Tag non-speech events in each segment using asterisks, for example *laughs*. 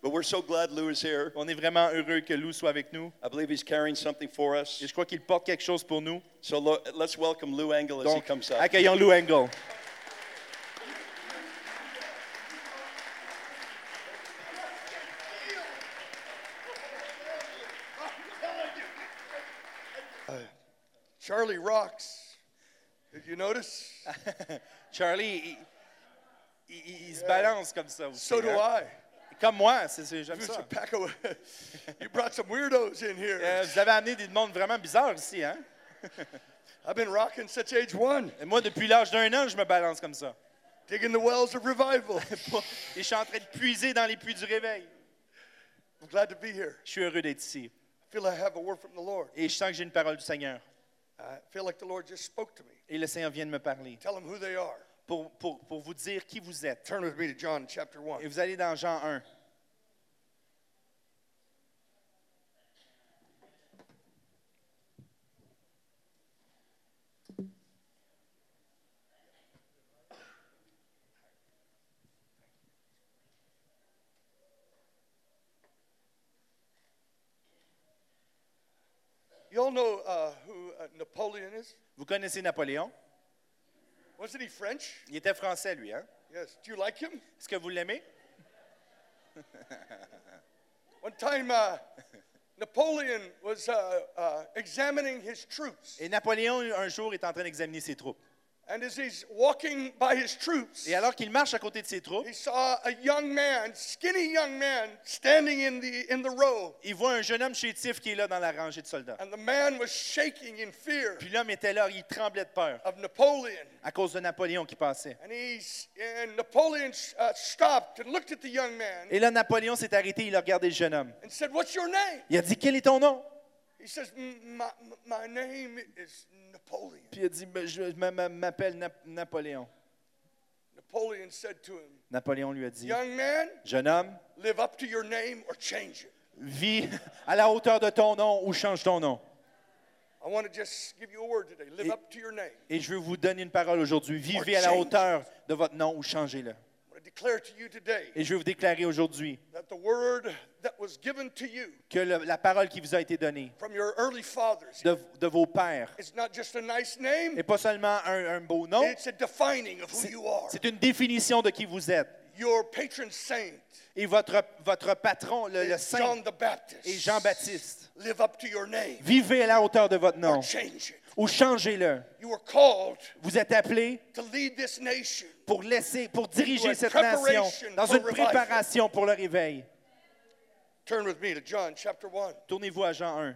But we're so glad Lou is here. On est vraiment heureux que Lou soit avec nous. I believe he's carrying something for us. Et je crois qu'il porte quelque chose pour nous. So lo- let's welcome Lou Engel as he comes up. accueillons Lou Engel. Uh, Charlie rocks. Did you notice? *laughs* Charlie, il, il- il se balance comme ça aussi. So do hein. I. Comme moi, c'est, j'aime ça. a pack of, you brought some weirdos in here. Euh, vous avez amené des mondes vraiment bizarres ici, hein? I've been rocking since age one, Et moi, depuis l'âge d'un an, je me balance comme ça. digging the wells of revival. *laughs* Et je suis en train de puiser dans les puits du réveil. I'm glad to be here. Je suis heureux d'être ici. I feel I have a word from the Lord. Et je sens que j'ai une parole du Seigneur. I feel like the Lord just spoke to me. Et le Seigneur vient de me parler Tell them who they are. Pour, pour, pour vous dire qui vous êtes. Turn with me to John chapter 1. Et vous allez dans Jean 1. You all know uh, who uh, Napoleon is? Vous connaissez Napoléon? Wasn't he French? Il était français, lui, hein? Yes. Do you like him? Est-ce que vous l'aimez? *laughs* One time, uh, Napoleon was uh, uh, examining his troops. Et Napoléon, un jour, est en train d'examiner ses troupes. And as he's walking by his troops, Et alors qu'il marche à côté de ses troupes, he saw a young man, skinny young man, standing in the, in the row. il voit un jeune homme chétif qui est là dans la rangée de soldats. And the man was shaking in fear Puis l'homme était là, il tremblait de peur of Napoleon. à cause de Napoléon qui passait. And, he's, and Napoleon uh, stopped and looked at the young man Et là, Napoléon s'est arrêté, il a regardé le jeune homme. and said, What's your name? Il a dit, quel est ton nom? Says, "M- My, my name is Napoleon. Puis il a dit, Ben, je m'appelle Nap- Napoléon. Napoleon said to him, Napoléon lui a dit, Young man, jeune homme, live up to your name or change it. vis à la hauteur de ton nom ou change ton nom. I want to just give you a word today. Live Et- up to your name. Et je veux vous donner une parole aujourd'hui. Vivez à la hauteur de votre nom ou changez-le. I want to declare to you today Et je veux vous déclarer aujourd'hui that the word that was given to you que le- la parole qui vous a été donnée from your early fathers de, de vos pères is not just a nice name, n'est pas seulement un, un beau nom, it's a defining of who c'est you are. c'est une définition de qui vous êtes. Your patron saint Et votre, votre patron, le, saint, John the Baptist. est Jean-Baptiste. Live up to your name Vivez à la hauteur de votre nom or change it. ou changez-le. You were called Vous êtes appelé to lead this nation. pour laisser, pour diriger cette nation dans for une revival. préparation pour le réveil. Turn with me to John chapter 1. Tournez-vous à Jean 1.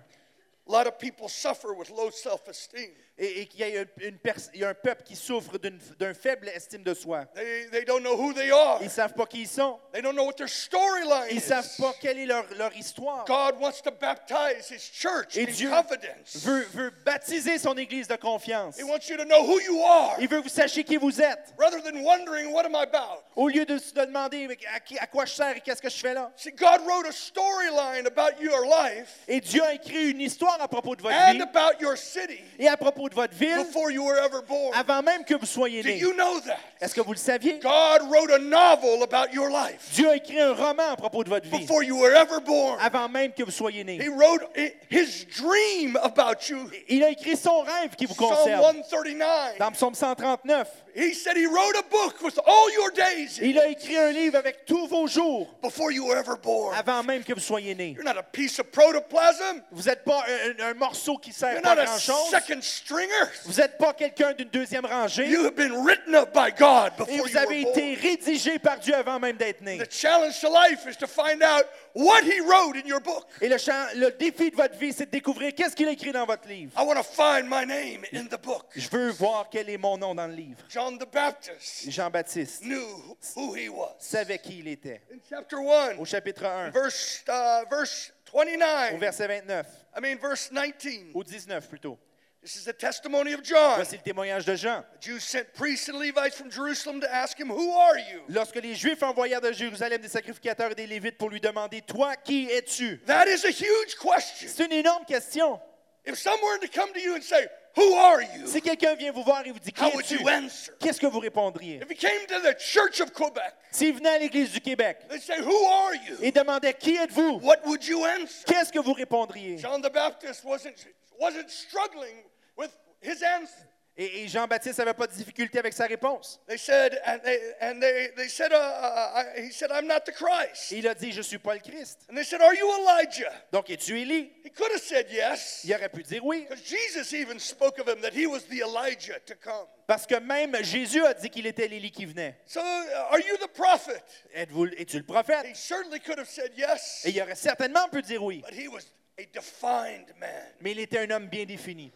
A lot of people suffer with low self esteem. Et, et qu'il y a une, une pers- il y a un peuple qui souffre d'une d'un faible estime de soi. They, they don't know who they are, Ils ne savent pas qui ils sont. they don't know what their storyline Ils ne is. savent pas quelle est leur, leur histoire. God wants to baptize his church Et in Dieu confidence. veut, veut baptiser son église de confiance. He wants you to know who you are Il veut que vous sachiez qui vous êtes. rather than wondering, what am I about? Au lieu de se demander à, qui- à quoi je sers et qu'est-ce que je fais là? See, God wrote a storyline about your life Et Dieu a écrit une histoire à propos de votre and vie about your city et à propos de votre ville before you were ever born. avant même que vous soyez né. you know that? Est-ce que vous le saviez? God wrote a novel about your life Dieu a écrit un roman à propos de votre vie before you were ever born. avant même que vous soyez né. He wrote i- his dream about you. Il a écrit son rêve qui vous Psalm concerne. 139. Dans Psaume 139, He said he wrote a book with all your days il a écrit un livre avec tous vos jours before you were ever born. avant même que vous soyez né. You're not a piece of protoplasm. Vous n'êtes pas un, un morceau qui sert You're pas not a grand-chose. second stringer. Vous n'êtes pas quelqu'un d'une deuxième rangée. You have been written up by God Et vous you avez were été born. rédigé par Dieu avant même d'être né. The challenge to life is to find out what he wrote in your book. Et le, champ- le défi de votre vie, c'est de découvrir qu'est-ce qu'il a écrit dans votre livre. I want to find my name in the book. Je veux voir quel est mon nom dans le livre. John the Baptist Jean-Baptiste knew who he was. savait qui il était. In chapter 1, Au chapitre 1, verse, uh, verse au 29, verset 29, I mean, verse 19. au 19 plutôt. This is the testimony of John. Voici le témoignage de Jean. The Jews sent priests and Levites from Jerusalem to ask him, Who are you? Lorsque les Juifs envoyèrent de Jérusalem des sacrificateurs et des Lévites pour lui demander Toi, qui es-tu? That is a huge question. C'est une énorme question. If someone were to come to you and say, Who are you? Si quelqu'un vient vous voir et vous dit qui How would es-tu, you answer? qu'est-ce que vous répondriez? If he came to the Church of Quebec, S'il venait à l'Église du Québec they say, Who are you? et demandait qui êtes-vous, What would you answer? qu'est-ce que vous répondriez? John the Baptist wasn't, wasn't struggling with his answer. Et, et Jean-Baptiste n'avait pas de difficulté avec sa réponse. They said, and they, and they, they said, uh, uh, I, he said, I'm not the Christ. Il a dit, je ne suis pas le Christ. And they said, Are you Elijah? Donc, es-tu Élie? He could have said yes. Il aurait pu dire oui. Because Jesus even spoke of him that he was the Elijah to come. Parce que même Jésus a dit qu'il était l'Élie qui venait. So, uh, are you the prophet? Êtes-vous, es-tu le prophète? He certainly could have said yes, Et il aurait certainement pu dire oui. but he was a defined man. Mais il était un homme bien défini.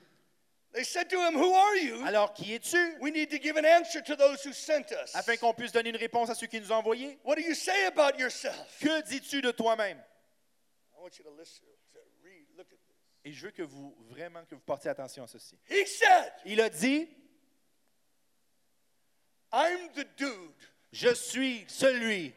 They said to him, Who are you? Alors, qui es-tu? We need to give an answer to those who sent us. Afin qu'on puisse donner une réponse à ceux qui nous ont envoyés. What do you say about yourself? Que dis-tu de toi-même? I want you to listen, to read, look at this. Et je veux que vous, vraiment, que vous portiez attention à ceci. He said, Il a dit, I'm the dude je suis celui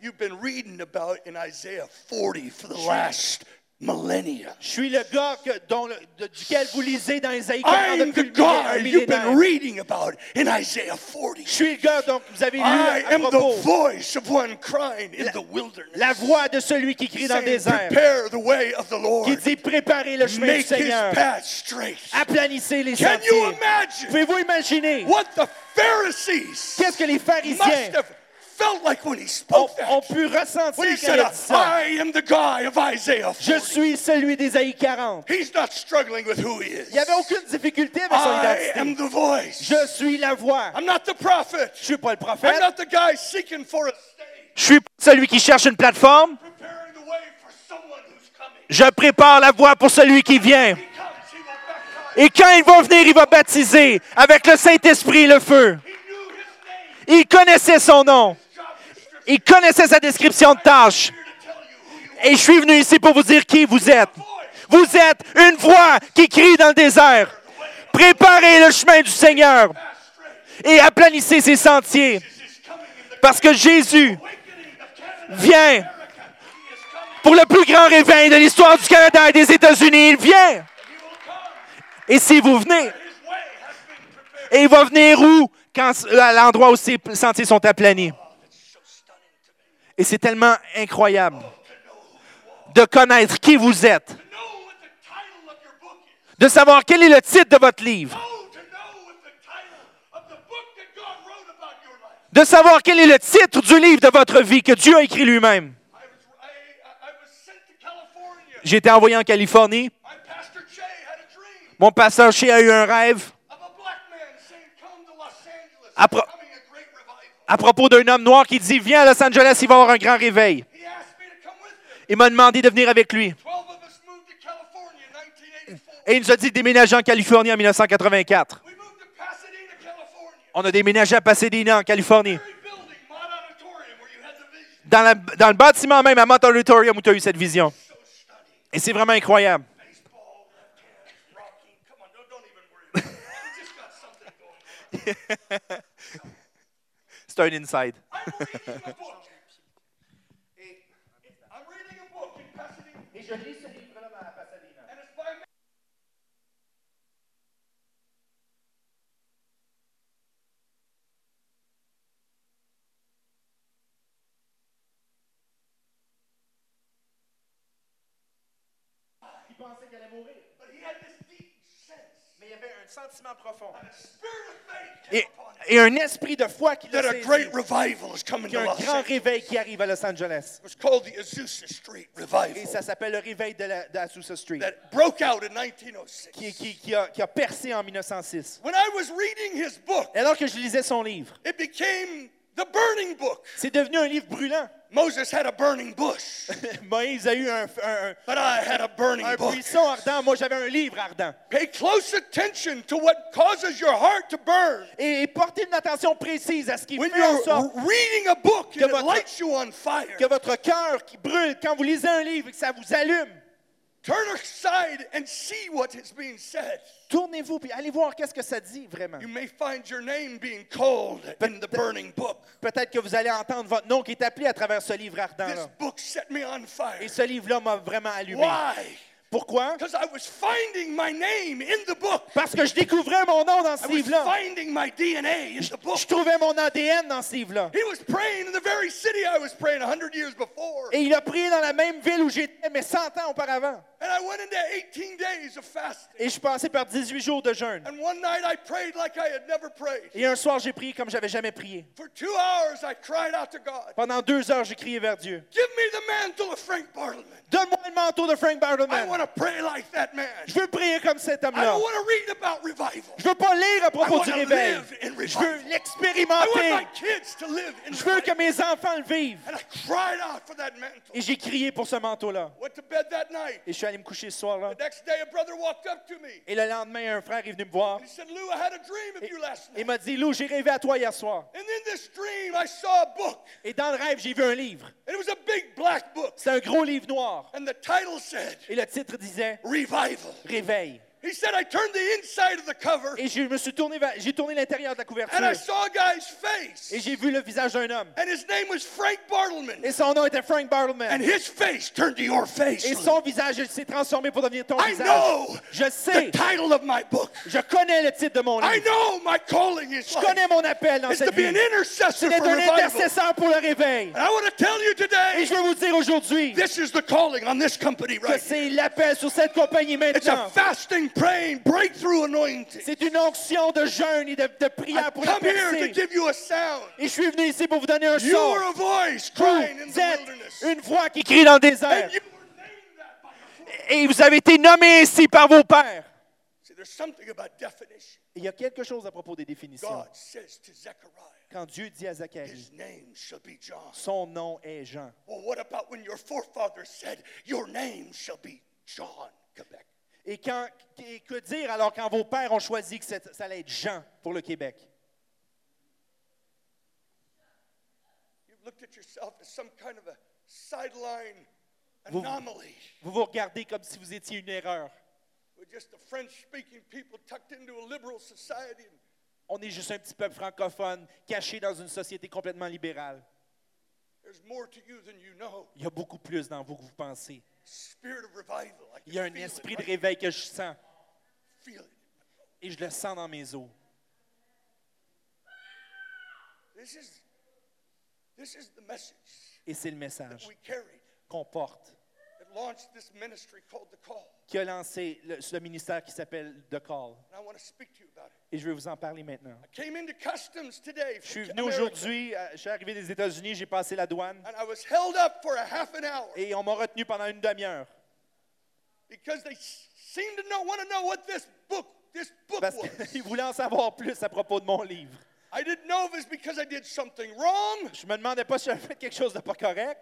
you've been reading about in Isaiah 40 for the last millennia. Je suis le gars que- dont de- duquel vous lisez dans Isaïe 40 I'm depuis the you've been reading about in Isaiah 40. Je suis le gars dont vous avez lu I à am propos. the voice of one crying in the wilderness. La voix de celui qui crie dans le désert, Prepare the way of the qui Lord. dit préparez le chemin du Make his Seigneur, path straight. aplanissez les Can you imagine Pouvez-vous imaginer what the Pharisees qu'est-ce que les must pharisiens have felt like when he ont, spoke ont that? pu ressentir When he said, il a dit ça? I am the guy of Isaiah Je 40. suis celui d'Ésaïe 40. He's not struggling with who he is. Il n'y avait aucune difficulté avec son I am identité. the voice. Je suis la voix. I'm not the prophet. Je suis pas le I'm prophète. not the guy seeking for a stage, Je suis celui qui cherche une plateforme. preparing the way for someone who's coming. Je prépare la voie pour celui qui vient. Et quand il va venir, il va baptiser avec le Saint-Esprit et le feu. Il connaissait son nom. Il connaissait sa description de tâche. Et je suis venu ici pour vous dire qui vous êtes. Vous êtes une voix qui crie dans le désert. Préparez le chemin du Seigneur et aplanissez ses sentiers. Parce que Jésus vient pour le plus grand réveil de l'histoire du Canada et des États-Unis. Il vient. Et si vous venez, et il va venir où? Quand, l'endroit où ces sentiers sont aplanis? So stunning to me. Et c'est tellement incroyable de connaître qui vous êtes, de savoir quel est le titre de votre livre, de savoir quel est le titre du livre de votre vie que Dieu a écrit lui-même. J'ai été envoyé en Californie. Mon pasteur Shea a eu un rêve à propos d'un homme noir qui dit Viens à Los Angeles, il va y avoir un grand réveil. Il m'a demandé de venir avec lui. Twelve of us moved to California in 1984. Et il nous a dit de déménager en Californie en 1984. We moved to Pasadena, California. On a déménagé à Pasadena, en Californie. Dans, la- dans le bâtiment même, à Mott Auditorium, où tu as eu cette vision. Et c'est vraiment incroyable. *laughs* stone inside. *laughs* I'm reading a book. I'm reading a book in Pasadena. Sentiment profond. Et, un esprit de foi qui That a great revival is coming Qu'il y to a un Los grand Angeles. réveil qui arrive à Los Angeles. It was called the Azusa Street Et Revival ça s'appelle le réveil de la de Azusa Street, that broke out in 1906. qui, qui- qui a, qui a percé en 1906. When I was reading his book, Et alors que je lisais son livre, it became. C'est devenu un livre brûlant. Moses had a burning bush, *laughs* Moïse a eu un, un- but I had a burning un book. buisson ardent. Moi, j'avais un livre ardent. Pay close attention to what causes your heart to burn. Et portez une attention précise à ce qui When fait en sorte reading a book Que votre- lights you on fire, que votre cœur qui brûle quand vous lisez un livre et que ça vous allume. Turn aside and see what is being said. Tournez-vous puis allez voir qu'est-ce que ça dit vraiment. You may find your name being called in the burning book. Peut-être que vous allez entendre votre nom qui est appelé à travers ce livre This ardent-là. book set me on Et fire. ce livre-là m'a vraiment allumé. Why? Pourquoi? Because I was finding my name in the book. Parce que je découvrais mon nom dans ce I was livre-là. finding my DNA in the book. Je trouvais mon ADN dans ce livre-là. He was praying in the very city I was praying 100 years before. Et il a prié dans la même ville où j'étais, mais 100 ans auparavant. And I went into 18 days of fasting. Et je suis passé par 18 jours de jeûne. And one night I prayed like I had never prayed. Et un soir, j'ai prié comme j'avais jamais prié. For two hours I cried out to God, Pendant deux heures, j'ai crié vers Dieu. Give me the mantle of Frank Bartleman. Donne-moi le manteau de Frank I Bartleman. want to pray like that man. Je veux prier comme cet I homme-là. don't want to read about revival. Je veux pas lire à propos du réveil. Je veux revival. I want my l'expérimenter. kids to live in Je veux que mes enfants le vivent. And I cried out for that mantle. Et j'ai crié pour ce manteau-là. Went to bed that night. Et je suis allé me coucher ce soir-là. Me. Et le lendemain, un frère est venu me voir. Et il m'a dit, Lou, j'ai rêvé à toi hier soir. Et dans le rêve, j'ai vu un livre. C'est un gros livre noir. Et le titre disait Revival. Réveil. He said, I turned the inside of the cover Et je me suis tourné j'ai tourné l'intérieur de la and I couverture. saw a guy's face. Et j'ai vu le visage d'un homme. And his name was Frank Bartleman. Et son nom était Frank And Bartleman. his face turned to your face. Et son visage s'est transformé pour devenir ton I visage. know Je the sais. title of my book. Je connais le titre de mon I livre. know my calling is Je connais mon appel dans It's to cette be an vie. intercessor C'est d'être for un intercesseur pour le réveil. And I want to tell you Et today, je veux vous dire aujourd'hui this is the calling on this company que right c'est l'appel sur cette compagnie It's a maintenant. fasting. C'est une onction de jeûne et de, prière pour la come here to percer. give you a sound. Et je suis venu ici pour vous donner un You are son. a voice crying in Vous the êtes wilderness. une voix qui crie dans le désert. Et vous avez été nommé ainsi par vos pères. Il y a quelque chose à propos des définitions. Quand Dieu dit à Zacharie, son nom est Jean. Well, what about when your forefathers said, your name shall be John Quebec? Et, quand, et que dire alors quand vos pères ont choisi que ça allait être Jean pour le Québec? Vous-. Vous vous regardez comme si vous étiez une erreur. On est juste un petit peuple francophone caché dans une société complètement libérale. there's more to you than you know. Il y a beaucoup plus dans vous que vous pensez. Il y a un esprit it, de réveil que je sens. Et je le sens dans mes os. Et c'est le message qu'on porte, qui a lancé le, ministère qui s'appelle The Call. Et je vais vous en parler maintenant. I came into customs today Je suis venu aujourd'hui, euh, je suis arrivé des États-Unis, j'ai passé la douane and I was held up for a half an hour et on m'a retenu pendant une demi-heure because they s- seemed to know, want to know what this book, this book parce qu'ils voulaient en savoir plus à propos de mon livre. I didn't know if it was because I did something wrong. Je me demandais pas si j'avais fait quelque chose de pas correct.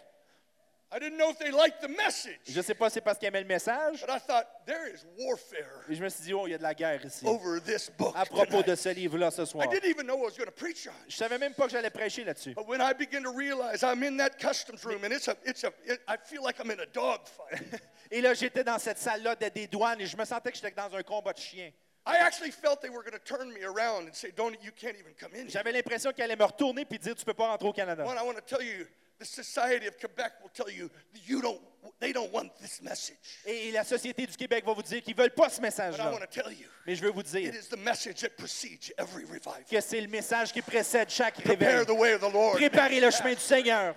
I didn't know if they liked the message. Je sais pas si c'est parce qu'ils aimaient le message. But I thought, there is warfare Et je me suis dit, oh, il y a de la guerre ici. over this book. À propos de ce livre-là ce I soir. didn't even know what I was going to preach on. Je savais même pas que j'allais prêcher là-dessus. But when I begin to realize I'm in that customs room and it's a, it's a, it, I feel like I'm in a dog fight. *laughs* Et là, j'étais dans cette salle-là de- des douanes et je me sentais que j'étais dans un combat de chiens. I actually felt they were going to turn me around and say, "Don't you can't even come in." here." J'avais l'impression qu'elle allait me retourner puis dire, tu peux pas rentrer au Canada. Well, I want to tell you, the society of Quebec will tell you you don't. They don't want this message. Et la société du Québec va vous dire qu'ils veulent pas ce message-là. want to tell you, Mais je veux vous dire it is the message that precedes every revival. que c'est le message qui précède chaque Prepare réveil. the way of the Lord. Préparez le chemin du Seigneur.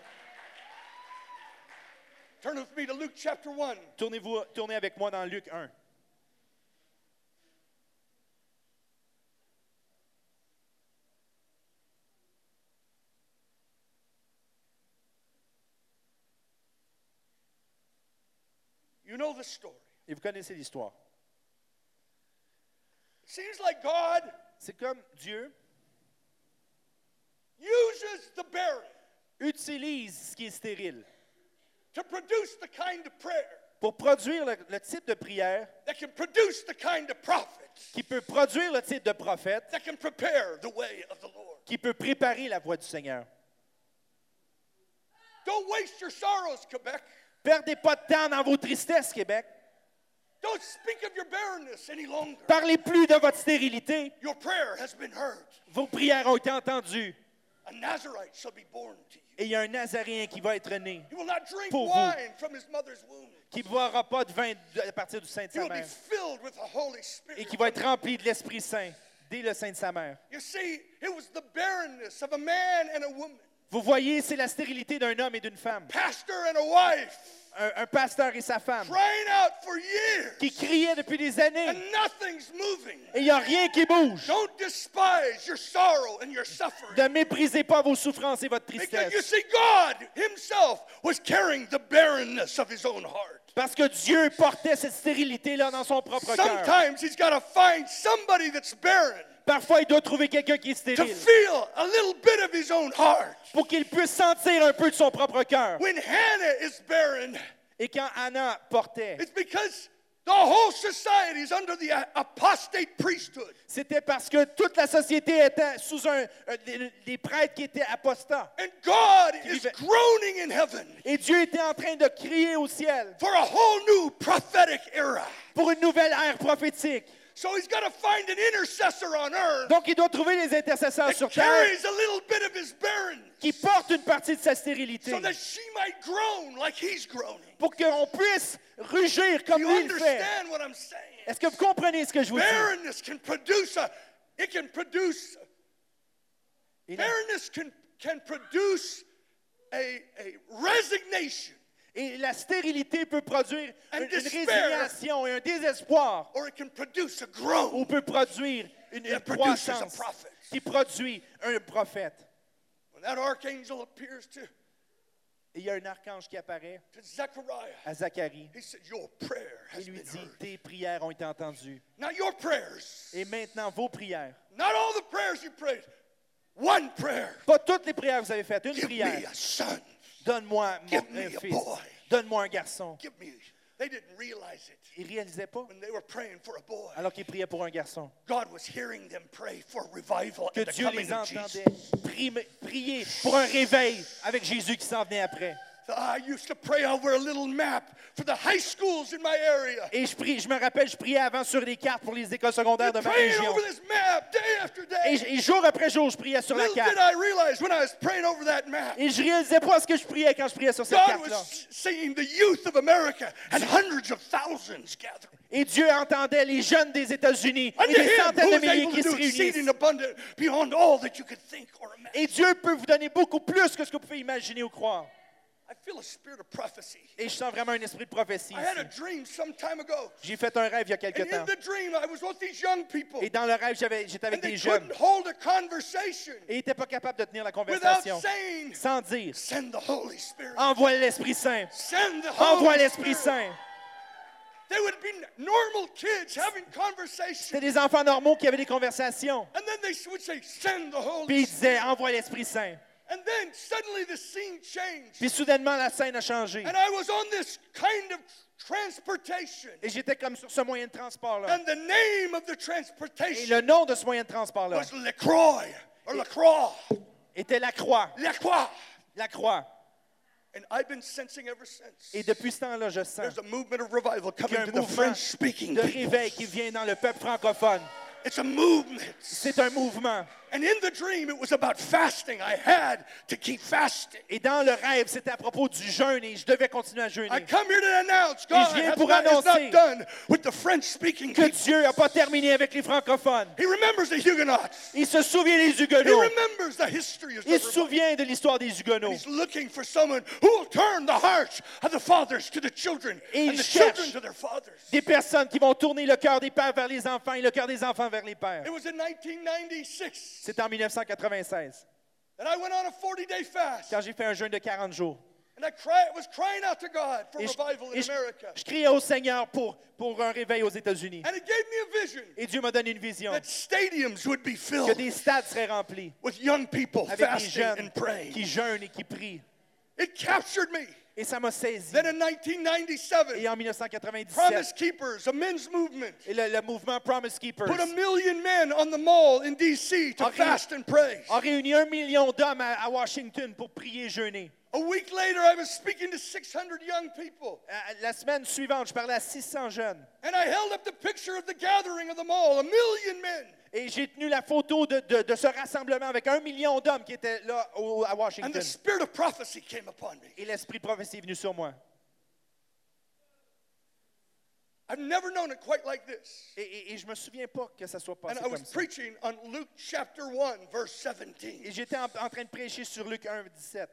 Turn with me to Luke chapter one. Tournez-vous, tournez avec moi dans Luc 1. You know the story. Et vous connaissez l'histoire. It seems like God C'est comme Dieu uses the barren utilise ce qui est stérile to produce the kind of prayer pour produire le, le type de prière that can produce the kind of prophet qui peut produire le type de prophète that can prepare the way of the Lord. qui peut préparer la voie du Seigneur. Don't waste your sorrows, Quebec. Perdez pas de temps dans vos tristesses, Québec. Don't speak of your barrenness any longer. Parlez plus de votre stérilité. Your prayer has been heard. Vos prières ont été entendues. A Nazarite shall be born to you. Et il y a un Nazaréen qui va être né, He will not drink Pour vous. wine from his mother's womb. qui ne boira pas de vin à partir du sein de sa will be mère, filled with the Holy et qui va être rempli de l'Esprit Saint dès le sein de sa mère. You see, it was the barrenness of a man and a woman, Vous voyez, c'est la stérilité d'un homme et d'une femme, pastor and a wife, un, un pasteur et sa femme, crying out for years, qui criaient depuis des années, and nothing's moving. et il n'y a rien qui bouge. Don't despise your sorrow and your suffering. Ne méprisez pas vos souffrances et votre tristesse. see, God Himself was carrying the barrenness of His own heart. Parce que Dieu portait cette stérilité-là dans son propre cœur. Sometimes He's got to find somebody that's barren Parfois, il doit trouver quelqu'un qui est to stérile feel a little bit of His own heart. pour qu'il puisse sentir un peu de son propre cœur. When Hannah is barren, Et quand Anna portait, it's because the whole society is under the apostate priesthood. c'était parce que toute la société était sous un, un- des, des prêtres qui étaient apostats. And God is groaning in heaven Et Dieu était en train de crier au ciel for a whole new prophetic era. pour une nouvelle ère prophétique. So he's got to find an intercessor on earth Donc, il doit trouver les intercesseurs that sur terre carries a little bit of his barrenness qui portent une partie de sa stérilité so that she might groan like he's groaning. pour qu'on puisse rugir comme You lui il fait. understand what I'm saying? Est-ce que vous comprenez ce que je vous dis? Barrenness can produce a, it can produce, barrenness can, can produce a, a resignation et la stérilité peut produire une, une résignation et un désespoir or it can produce a groan. ou peut produire une, une That produces a croissance prophet. qui produit un prophète. When that archangel appears to, Et il y a un archange qui apparaît to Zechariah, à Zacharie he said, Your prayer et has lui been dit, heard. tes prières ont été entendues. Not your prayers, Et maintenant, vos prières. not all the prayers you prayed, one prayer. Pas toutes les prières que vous avez faites, une Give prière. me a son. Donne-moi un fils. Donne-moi un garçon. They didn't realize it Ils ne réalisaient pas, when they were praying for a boy. alors qu'ils priaient pour un garçon, God was hearing them pray for revival que Dieu coming les entendait pri- prier pour un réveil avec Jésus qui s'en venait après. I used to pray over a little map for the high schools in my area. Et je, prie, je me rappelle, je priais avant sur les cartes pour les écoles secondaires de ma région. over this map day after Et, day. et jour après jour, je priais sur la carte. did I realize when I was praying over that map, Et je réalisais pas ce que je priais quand je priais sur cette God carte-là. was seeing the youth of America and hundreds of thousands gathering. Et Dieu entendait les jeunes des États-Unis et des centaines de milliers qui se réunissent. Et Dieu peut vous donner beaucoup plus que ce que vous pouvez imaginer ou croire. Et je sens vraiment un esprit de prophétie I had a ici. dream some time ago. J'ai fait un rêve il y a quelque And temps. the dream, I was with these young people. Et dans le rêve, j'étais avec And des jeunes. Et ils n'étaient pas capables de tenir la conversation saying, sans dire Send the Holy Spirit. Envoie l'Esprit Saint. Send the Envoie l'Esprit. Saint. They would be normal kids having conversation. C'était des enfants normaux qui avaient des conversations. And then they would say, Send the Holy Puis ils Spirit. disaient Envoie l'Esprit Saint. And then suddenly the scene changed. Puis soudainement, la scène a changé. And I was on this kind of transportation. Et j'étais comme sur ce moyen de transport-là. And the name of the Et le nom de ce moyen de transport-là était la croix. LaCroix. La croix. And I've been sensing ever since. Et depuis ce temps-là, je sens There's a movement of revival qu'il y coming a un to the de réveil qui vient dans le peuple francophone. It's a movement. C'est un mouvement. And in the dream, it was about fasting. I had to keep fasting. Et dans le rêve, c'était à propos du jeûne et je devais continuer à I jeûner. come here to announce God je viens pour annoncer Que. Dieu n'a pas terminé avec les francophones. He remembers the Huguenots. Il se souvient des He Huguenots. Il se souvient de l'histoire des Huguenots. He's looking for someone who will turn the hearts of the fathers to the children Et and il cherche. Des personnes qui vont tourner le cœur des pères vers les enfants et le cœur des enfants vers les pères. It was in 1996 C'est en 1996, that I went on a 40-day fast. quand j'ai fait un jeûne de 40 jours. And I cry, was crying out to God for Et je, revival et in je- America. je criais au Seigneur pour, pour un réveil aux États-Unis. And it gave me a vision Et Dieu m'a donné une vision that stadiums would be que filled des stades seraient remplis with young people avec des jeunes and praying. qui jeûnent et qui prient. It captured me. Et ça m'a saisi. Then in 1997, Et en 1997, Promise Keepers, a men's movement, et le, le mouvement Promise Keepers put a million men on the mall in D.C. to fast and pray. a réuni un million d'hommes à, à Washington pour prier et jeûner. A week later, I was speaking to 600 young people, Euh, La semaine suivante, je parlais à 600 jeunes. and I held up the picture of the gathering of the mall, a million men. Et j'ai tenu la photo de, de- de ce rassemblement avec un million d'hommes qui étaient là au- à And Washington. the spirit of prophecy came upon me. Et l'esprit prophétie est venu sur moi. I've never known it quite like this. Et, et- et je me souviens pas que ça soit And passé I was comme ça. preaching on Luke chapter 1, verse 17. Et j'étais en, en train de prêcher sur Luc 1, 17.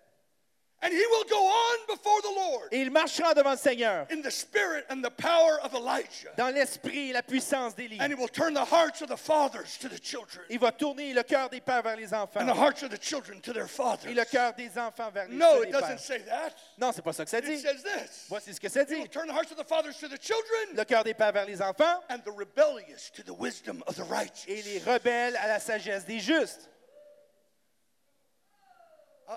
And he will go on before the Lord Et il marchera devant le Seigneur in the spirit and the power of Elijah. dans l'esprit et la puissance d'Élie. And he will turn the hearts of the fathers to the children, Il va tourner le cœur des pères vers les and the enfants hearts of the children to their et fathers. le cœur des enfants vers les, No, it doesn't say that. Non, c'est pas ça que ça It dit. says this Voici ce que ça He dit. will turn the hearts of the fathers to the children, Le cœur des pères vers les enfants and the rebellious to the wisdom of the et righteous. les rebelles à la sagesse des justes.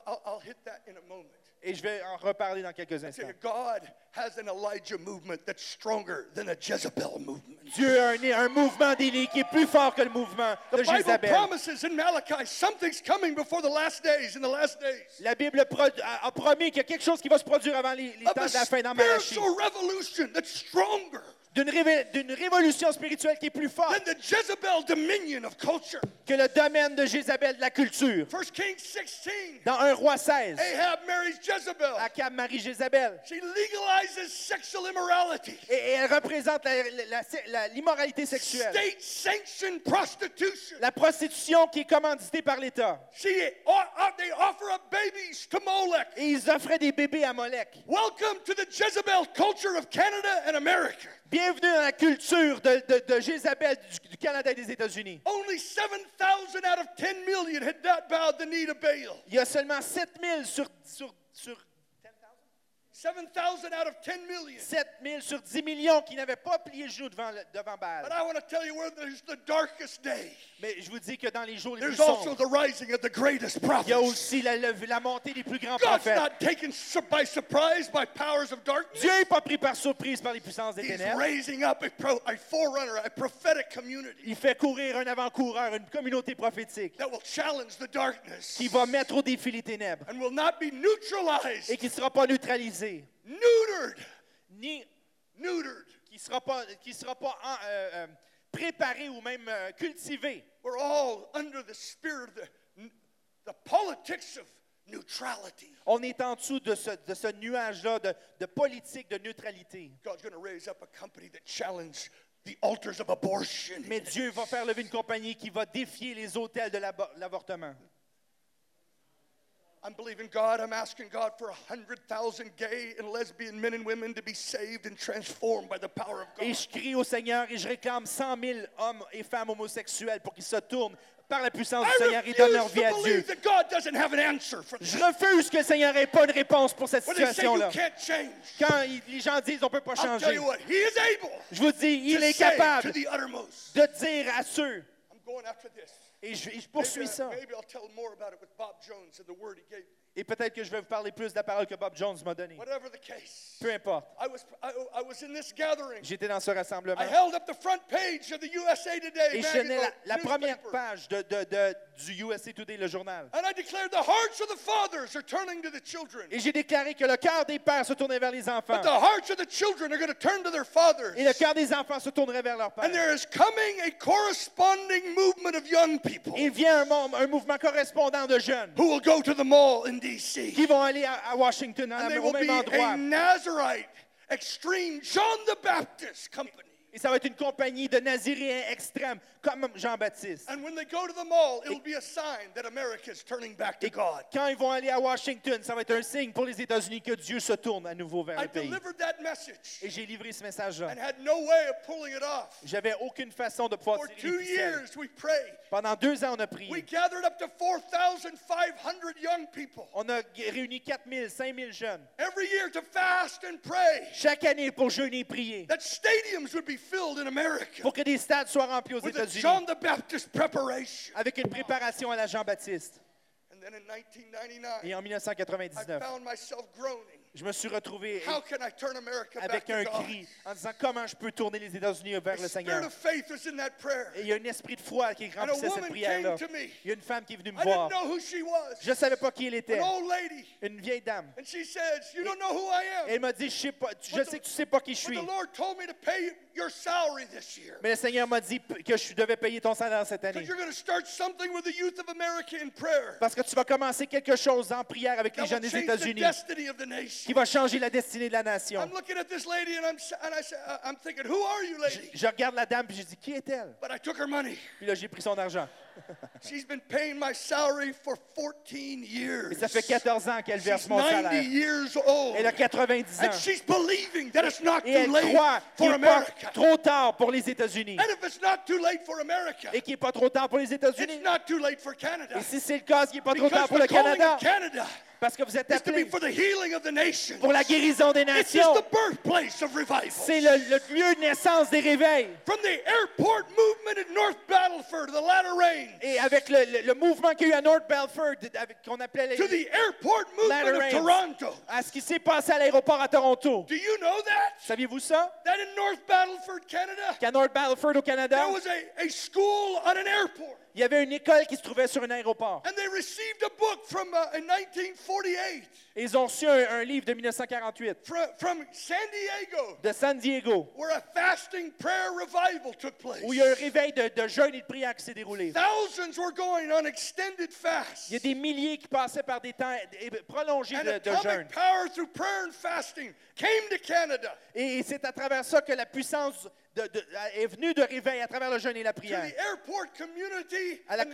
I'll, I'll hit that in a moment. Et je vais en reparler dans quelques instants. God has an Elijah movement that's stronger than a Jezebel movement. Dieu a un, un mouvement d'Élie qui est plus fort que le mouvement de The Bible Jézabel. promises in Malachi something's coming before the last days, in the last days. La Bible pro- a, a promis qu'il y a quelque chose qui va se produire avant les, les temps de la fin dans Malachie. spiritual revolution that's stronger D'une d'une révolution spirituelle qui est plus forte than the Jezebel dominion of culture. que le domaine de Jézabel de la culture. 1 Kings 16. Dans 1 roi 16, Ahab marries Jezebel. Akab marie Jézabel. She legalizes sexual immorality. Et, et elle représente l'immoralité sexuelle. State sanctioned prostitution. La prostitution qui est commanditée par l'État. She, uh, uh, they offer up babies to Molech. Et ils offraient des bébés à Molech. Welcome to the Jezebel culture of Canada and America. Bienvenue dans la culture de, de, de Jézabel du, du Canada et des États-Unis. Only 7,000 out of 10 million had not bowed the knee to Baal. Il y a seulement 7000 sur, sur, sur 7,000 out of 10 million. 7000 sur 10 millions qui n'avaient pas plié le genou devant, devant But Baal. I want to tell you where there's the darkest day. Mais je vous dis que dans les jours les plus There's also sombres, the rising of the greatest il y a aussi la, montée des plus grands God's prophètes. not taken su- by surprise by powers of darkness. Dieu n'est pas pris par surprise par les puissances des He's ténèbres. raising up a, pro, a forerunner, a prophetic community Il fait courir un avant-coureur, une communauté prophétique that will challenge the darkness qui va mettre au défi les ténèbres and will not be neutralized, et qui ne sera pas neutralisé, neutered, ni neutered. qui ne sera pas, qui sera pas en- euh, euh, préparé ou même euh, cultivé. We're all under the spirit of the, the politics of neutrality. On est en dessous de ce, de ce nuage-là de, de politique de neutralité. God's going to raise up a company that challenge the altars of abortion. Mais Dieu va faire lever une compagnie qui va défier les hôtels de l'avortement. I'm believing God. I'm asking God for a hundred thousand gay and lesbian men and women to be saved and transformed by the power of Et God. je crie au Seigneur et je réclame 100 000 hommes et femmes homosexuels pour qu'ils se tournent par la puissance du Seigneur et donnent leur vie à Dieu. believe that God doesn't have an answer for this. Je refuse que le Seigneur n'ait pas une réponse pour cette situation-là. Quand les gens disent on ne peut pas changer, je vous dis, il est capable de dire à ceux, Et je, et je poursuis ça, et peut-être que je vais vous parler plus de la parole que Bob Jones m'a donnée. Peu importe. J'étais dans ce rassemblement I held up the front page of the USA Today et je tenais la, la première page de, de- de- du USA Today, le journal. And I declared the hearts of the fathers are turning to the children. Et j'ai déclaré que le cœur des pères se tournait vers les enfants But the hearts of the children are going to turn to their fathers. et le cœur des enfants se tournerait vers leur père. And there is coming a corresponding movement of young people Il vient un mouvement correspondant de jeunes who will go to the mall in D.C. qui vont aller à, à Washington dans And they au will même be endroit. a Nazarite, extreme John the Baptist company. Et ça va être une compagnie de Naziréens extrêmes, comme Jean-Baptiste. And when they go to the mall, it'll be a sign that America is turning back to Et God. quand ils vont aller à Washington, ça va être un signe pour les États-Unis que Dieu se tourne à nouveau vers I le pays. delivered that message Et j'ai livré ce message-là. and had no way of pulling it off. J'avais aucune façon de pouvoir For tirer two les ficelles. years, we prayed. Pendant deux ans, on a We prié. gathered up to 4,500 young people On a g- réuni 4000, 5000 jeunes. every year to fast and pray. Chaque année pour jeûner et prier. That stadiums would be filled in America Pour que des stades soient remplis aux with a États-Unis. John the Baptist preparation. Avec une préparation à la Jean-Baptiste. And then in 1999, Et en I 1999, found myself groaning Je me suis retrouvé How can I turn America back avec to un God? cri en disant comment je peux tourner les États-Unis vers The le spirit Seigneur? of faith was in that prayer. Et il y a un esprit de foi qui And a remplissait cette woman prière-là. came to me. Il y a une femme qui est venue me I voir. didn't know who she was. Je ne savais pas qui elle était. An old lady. Une vieille dame. And she says, You don't know who I am. Elle m'a dit, je, sais pas, je sais que tu sais pas qui je But suis. the Lord told me to pay your salary this year. Mais le Seigneur m'a dit que je devais payer ton salaire cette année. Because you're going to start something with the youth of America in prayer. Parce que tu vas commencer quelque chose en prière avec les will des États-Unis qui va changer la destinée de la nation. I'm looking at this lady and I'm, s- and I say, uh, I'm thinking, Who are you, Je, regarde la dame puis je dis, qui est-elle? But I took her money. Puis là, j'ai pris son argent. *laughs* She's been paying my salary for 14 years. Et ça fait 14 ans qu'elle verse She's mon 90 salaire. years old. Elle a 90 ans. And she's believing that it's not Et too elle late croit qu'il for n'est pas America. trop tard pour les États-Unis. And if it's not too late for America, Et qu'il n'est pas trop tard pour les it's États-Unis. not too late for Canada. Et si c'est le cas, qu'il n'est pas trop Because tard pour le calling Canada parce que vous êtes is to be appelés for the healing of the nation. pour la guérison des nations. the birthplace of revival. C'est le, le lieu de naissance des réveils. From the airport movement in North Battleford to the latter rain, Et avec le, le- le mouvement qu'il y a eu à North Belford, qu'on appelait les, to the airport movement of Toronto. à ce qui s'est passé à l'aéroport à Toronto. Do you know that? Saviez-vous ça? That in North Battleford, Canada, Qu'à North Battleford, au Canada, there was a, a school on an airport. Il y avait une école qui se trouvait sur un aéroport. And they received a book from uh, in 1948 Et ils ont reçu un, un livre de 1948 from, from San Diego de San Diego, where a fasting prayer revival took place. où il y a un réveil de, de jeûne et de prière qui s'est déroulé. Thousands were going on extended fasts. Il y a des milliers qui passaient par des temps prolongés And de, de jeûne. atomic power through prayer and fasting came to Canada, Et c'est à travers ça que la puissance de- de- est venue de réveil, à travers le jeûne et la prière, the airport community À la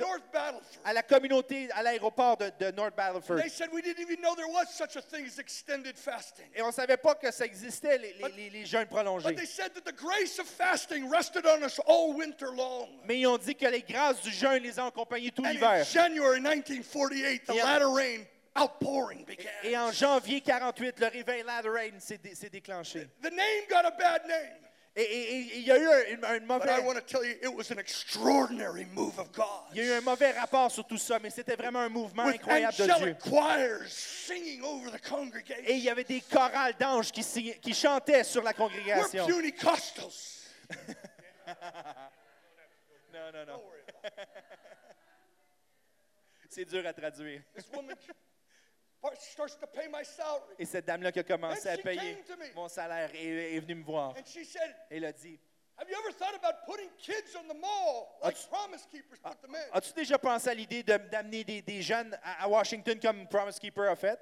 à communauté, à l'aéroport de, de North Battleford. They said we didn't even know there was such a thing as extended fasting. Et on ne savait pas que ça existait, les, les- jeûnes prolongés. But they said that the grace of fasting rested on us all winter long. Mais ils ont dit que les grâces du jeûne les ont accompagnés tout l'hiver. January 1948, the Et en- latter rain outpouring began. Et en janvier 48, le réveil Latter Rain s'est dé- s'est déclenché. The name got a bad name. Et, il y a eu un, mauvais, want to tell you, it was an extraordinary move of God. il y a eu un mauvais rapport sur tout ça, mais c'était vraiment un mouvement With incroyable de Dieu. angelic choirs singing over the Et il y avait des chorales d'anges qui, chantaient sur la We're congrégation. Pentecostals. *laughs* Non, non, non. *laughs* C'est dur à traduire. *laughs* Et cette dame-là qui a commencé And à payer mon salaire est, est venue me voir. And she said, Et elle a dit, Have you ever thought about putting kids on the mall like As- Promise Keepers put them in? as-tu déjà pensé à l'idée de- d'amener des, des jeunes à, à Washington comme Promise Keeper a fait?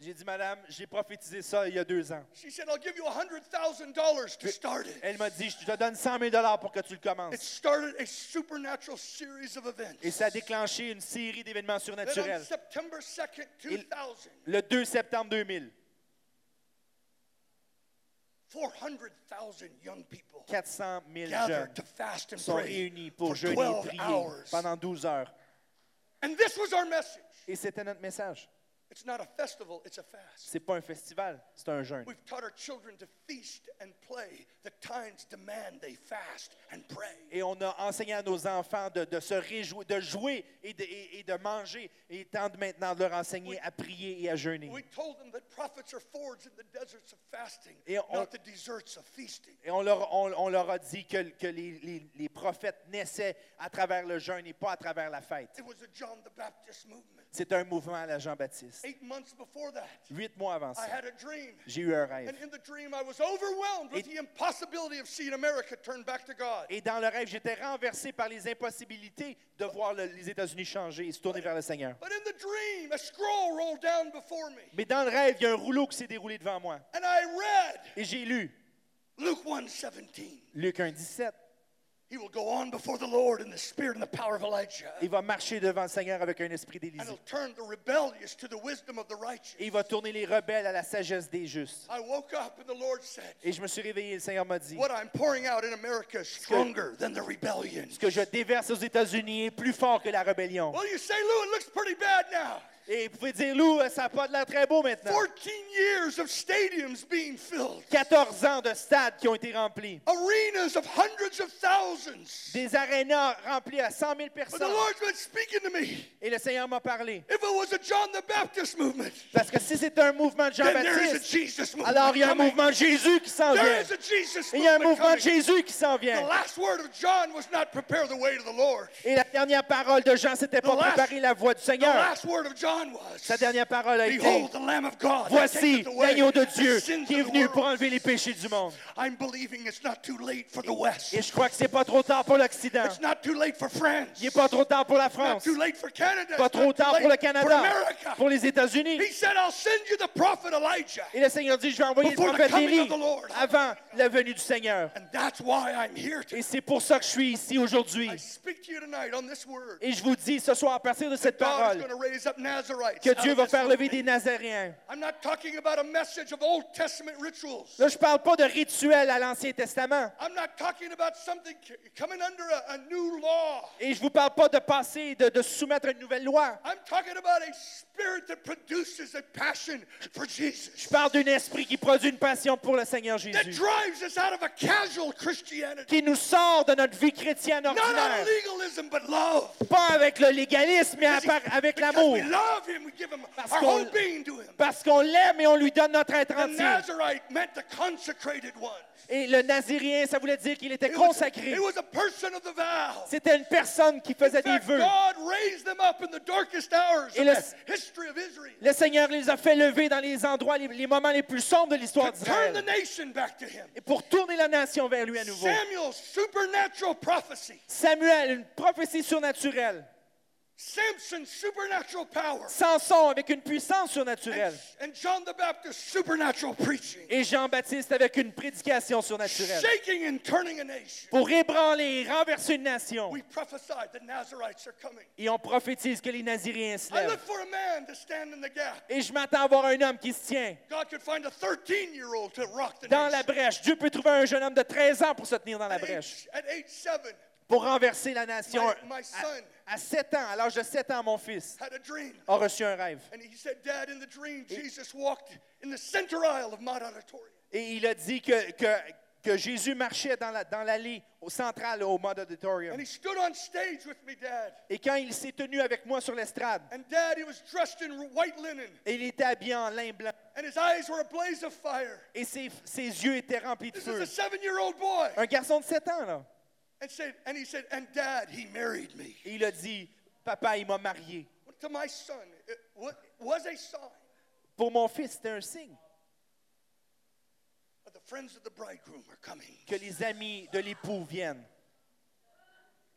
J'ai dit, madame, j'ai prophétisé ça il y a deux ans. She said, I'll give you $100,000 to start it. Elle m'a dit, je te donne 100 000 pour que tu le It commences. started a supernatural series of events. Et ça a déclenché une série d'événements surnaturels. September 2nd, 2000, Le 2 septembre 2000, 400,000 young people 400 000 gathered jeunes to fast and sont pray réunis pour for jeûner 12 et prier hours. pendant 12 heures. And this was our message. Et c'était notre message. It's not a festival, it's a fast. C'est pas un festival, c'est un jeûne. We've taught our children to feast and play. The times demand they fast and pray. Et on a enseigné à nos enfants de, de se réjouir, de jouer et de, et- et de manger. Et temps de maintenant de leur enseigner à prier et à jeûner. We told them that prophets are forged in the deserts of fasting, Et on- not the deserts of feasting. Et on leur, on- on leur a dit que, que les, les- les prophètes naissaient à travers le jeûne et pas à travers la fête. It was a John the Baptist movement. C'est un mouvement à la Jean-Baptiste. Eight months before that, Huit mois avant I ça, had a dream. j'ai eu un rêve. And in the dream, I was overwhelmed with Et- dans le rêve, j'étais renversé par les impossibilités de voir le- les États-Unis changer et se tourner vers le Seigneur. But in the dream, a scroll rolled down before me. Mais dans le rêve, il y a un rouleau qui s'est déroulé devant moi. And I read Et j'ai lu Luke 1:17. Luc 1, 17. Il va marcher devant le Seigneur avec un esprit And d'Élisée. he'll turn the rebellious to the wisdom of the righteous. Et il va tourner les rebelles à la sagesse des justes. I woke up and the Lord said, Et je me suis réveillé et le Seigneur m'a dit What I'm pouring out in America is stronger than the rebellion. Ce que je déverse aux États-Unis est plus fort que la rébellion. Et vous pouvez dire, Lou, ça n'a pas de l'air très beau maintenant. 14 years of stadiums being filled, 14 ans de stades qui ont été remplis. arenas of hundreds of thousands. Des arénas remplis à 100 000 But the personnes. Lord's been speaking to me. Et le Seigneur m'a parlé. If it was a John the Baptist movement, Parce que si c'est un mouvement de Jean-Baptiste, alors il y a un coming. mouvement de Jésus qui s'en vient. il y a un mouvement de. Jésus qui s'en The vient. last word of John was not prepare the way to the Lord. Et la dernière parole de Jean, c'était pas The préparer la voie du The Seigneur. last word of John Sa dernière parole a été Voici l'agneau de Dieu qui est venu pour enlever les péchés du monde. I'm believing it's not too late for the West. Et je crois que c'est pas trop tard pour l'Occident. It's not too late for France. Il n'est pas trop tard pour la France. Pas trop tard pour le For Canada. Pour les États-Unis. He said, I'll send you the prophet Elijah. Et le Seigneur dit, je vais envoyer le prophète Élie avant la venue du Seigneur. Et c'est pour ça que je suis ici aujourd'hui. Et je vous dis ce soir, à partir de cette parole, que Dieu va faire lever des Nazaréens. I'm not talking about a message of Old Testament rituals. Là, je parle pas de rituels à l'Ancien Testament. I'm not talking about something c- coming under a, a new law. Et je vous parle pas de passer, de, de soumettre une nouvelle loi. Je parle d'un esprit qui produit une passion pour le Seigneur That Jésus. drives us out of a casual Christianity. Qui nous sort de notre vie chrétienne ordinaire. of legalism, but love. Pas avec le légalisme, mais avec l'amour. we love him, we give him Parce our qu'on- whole being to him. Parce qu'on l'aime et on lui donne notre être entier. Et le Nazirien, ça voulait dire qu'il était consacré. it was a person of the vow. C'était une personne qui faisait des vœux. Et le- Le Seigneur les a fait lever dans les endroits, les, les moments les plus sombres de l'histoire to turn the d'Israël. nation back to him. Et pour tourner la nation vers lui à nouveau. Samuel's supernatural prophecy, Samuel, une prophétie surnaturelle. Samson's supernatural power, Samson avec une puissance surnaturelle. and John the Baptist's supernatural preaching, Et Jean-Baptiste avec une prédication surnaturelle. shaking and turning a nation. Pour ébranler et renverser une nation. We prophesied the Nazarites are coming. Et on prophétise que les Naziriens se I lèvent. look for a man to stand in the gap. Et je m'attends à voir un homme qui se tient God could find a 13-year-old to rock the dans la nation. brèche. Dieu peut trouver un jeune homme de 13 ans pour se tenir dans la At brèche. Pour renverser la nation. My- my son. À, à 7 ans, à l'âge de 7 ans, mon fils had a dream. a reçu un rêve. And he said, Dad, in the dream, Jesus walked in the center aisle of Mott Auditorium. Et il a dit que, que, que Jésus marchait dans la- dans l'allée au central au Auditorium. And he stood on stage with me, Dad. Et quand il s'est tenu avec moi sur l'estrade, And Dad, he was dressed in white linen, et il était habillé en lin blanc, and his eyes were a blaze of fire. et ses, ses yeux étaient remplis de This is feu. a seven-year-old boy. Un garçon de 7 ans, là. And said, and he said, and Dad, he married me. Et il a dit, papa, il m'a marié. To my son, it wa- was a sign Pour mon fils, c'était un signe that the friends of the bridegroom are coming. que les amis de l'époux viennent.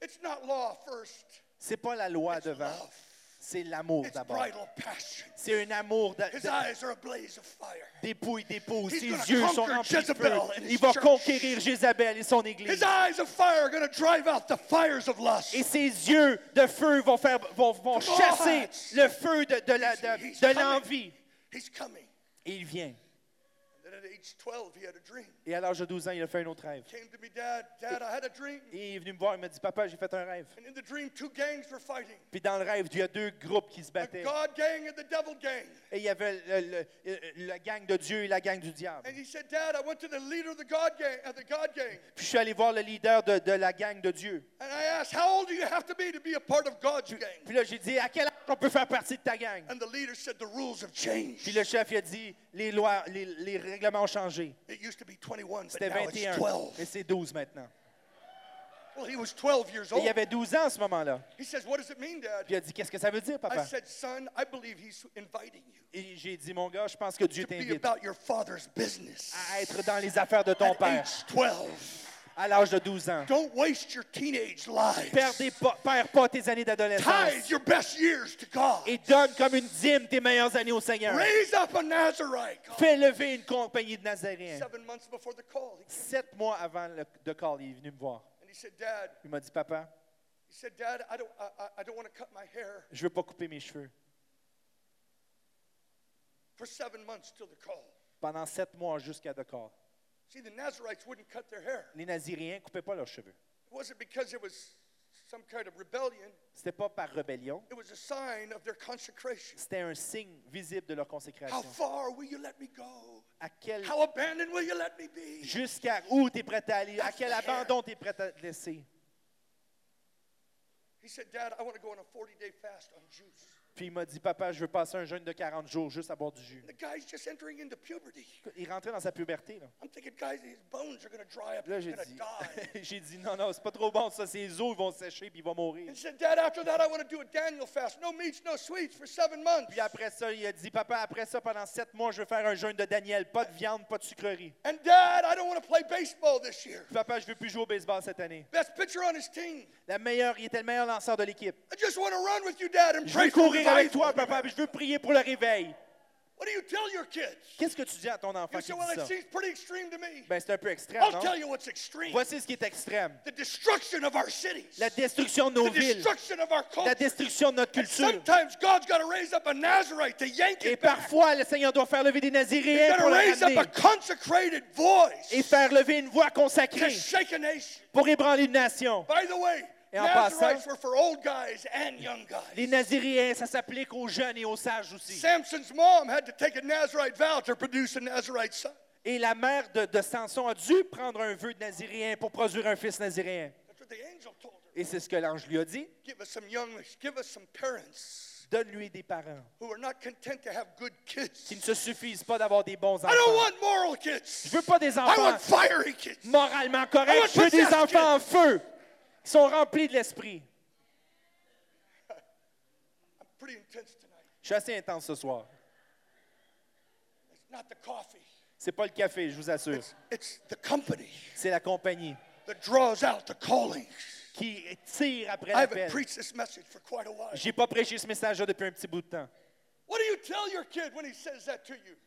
It's not law first, C'est pas la loi it's devant, love. C'est l'amour d'abord. C'est un amour de- de- d'épouse. He's Ses yeux sont remplis de feu. Il va conquérir Jézabel et son église. Et ses yeux de feu vont, faire, vont, chasser le feu de, de de- de l'envie. Et il vient. Et à l'âge de 12 ans, il a fait un autre rêve. Et il est venu me voir, il m'a dit, papa, j'ai fait un rêve. Puis dans le rêve, il y a deux groupes qui se battaient. Et il y avait le, le- le gang de Dieu et la gang du diable. Gang. Puis je suis allé voir le leader de, de la gang de Dieu. Puis là, j'ai dit, à quel âge on peut faire partie de ta gang? Puis le chef, il a dit, les lois, les, les règlements ont changé. It used to be 21, but C'était now it's 21. 12. Et c'est 12 maintenant. Well, he was 12 years Et il avait 12 ans à ce moment-là. He says, what does it mean, Dad? Puis il a dit, qu'est-ce que ça veut dire, I papa? said, son, I believe he's inviting you Et j'ai dit, mon gars, je pense que Dieu t'invite à être dans les affaires de ton At père age 12. À l'âge de 12 ans. Don't waste your teenage lives. Perdez pas, perds pas tes années Tithe d'adolescence your best years to God. et donne comme une dîme tes meilleures années au Seigneur. Raise up a Nazarite. Fais lever une compagnie de Nazaréens. Seven months before the call, he- Sept mois avant le de call, il est venu me voir. and he said, Dad, Il m'a dit, papa, he said, Dad, I don't, I, I- I don't want to cut my hair je veux pas couper mes cheveux. for seven months till the call. Pendant sept mois jusqu'à the call. See, the Nazarites wouldn't cut their hair. Les Naziréens coupaient pas leurs cheveux. It wasn't because it was some kind of rebellion. C'était pas par rébellion. It was a sign of their consecration. C'était un signe visible de leur How consécration. far will you let me go? À quel, How abandoned will you let me be? jusqu'à où tu es prêt à aller? À That's quel the abandon tu es prêt à te laisser? He said, Dad, I want to go on a 40 day fast on juice. Puis il m'a dit, papa, je veux passer un jeûne de 40 jours juste à boire du jus. The guy's just entering into puberty. Il rentrait dans sa puberté. Là, I'm thinking, guys, his bones are going to dry up. Puis là He's j'ai dit, die. *laughs* j'ai dit, non, non, c'est pas trop bon ça, ses os ils vont sécher puis il va mourir. And he said, Dad, after that, I want to do a Daniel fast. No meats, no sweets for seven months. Puis après ça, il a dit, papa, après ça, pendant sept mois, je veux faire un jeûne de Daniel. Pas de viande, pas de sucrerie. And Dad, I don't want to play baseball this year. Papa, je veux plus jouer au baseball cette année. Best pitcher on his team. La meilleure, il était le meilleur lanceur de l'équipe. I just want to run with you, Dad, and Je pray veux for courir avec toi, revival. papa, puis je veux prier pour le réveil. What do you tell your kids? Qu'est-ce que tu dis à ton enfant You qui say, dit well, it ça? seems pretty extreme to me. Ben, c'est un peu extrême, I'll non? tell you what's extreme. Voici ce qui est extrême. The destruction of our cities. La destruction de nos The villes. destruction of our La destruction de notre And culture. sometimes God's got to raise up a Nazarite to yank Et it back. parfois, le Seigneur doit faire lever des Naziréens pour to le raise up a ramener. consecrated voice Et faire lever une voix to consacrée shake a nation. pour ébranler une nation. By the way, Et en passant- were for old guys and young Les guys. Naziréens, ça s'applique aux jeunes et aux sages aussi. Samson's mom had to take a Nazarite vow to produce a Nazarite son. Et la mère de, de Samson a dû prendre un vœu de Naziréen pour produire un fils naziréen. That's what the angel told her. Et c'est ce que l'ange lui a dit. Give us some young, give us some parents Donne-lui des parents who are not content to have good qui ne kids. se suffisent pas d'avoir des bons I don't enfants. want moral kids. Je veux pas des I enfants want fiery kids. moralement corrects. Je veux des enfants en feu qui sont remplis de l'esprit. Je suis assez intense ce soir. C'est pas le café, je vous assure. C'est la compagnie that draws out the calling. qui tire après I haven't l'appel. preached this message for quite a while. J'ai pas prêché ce message-là depuis un petit bout de temps.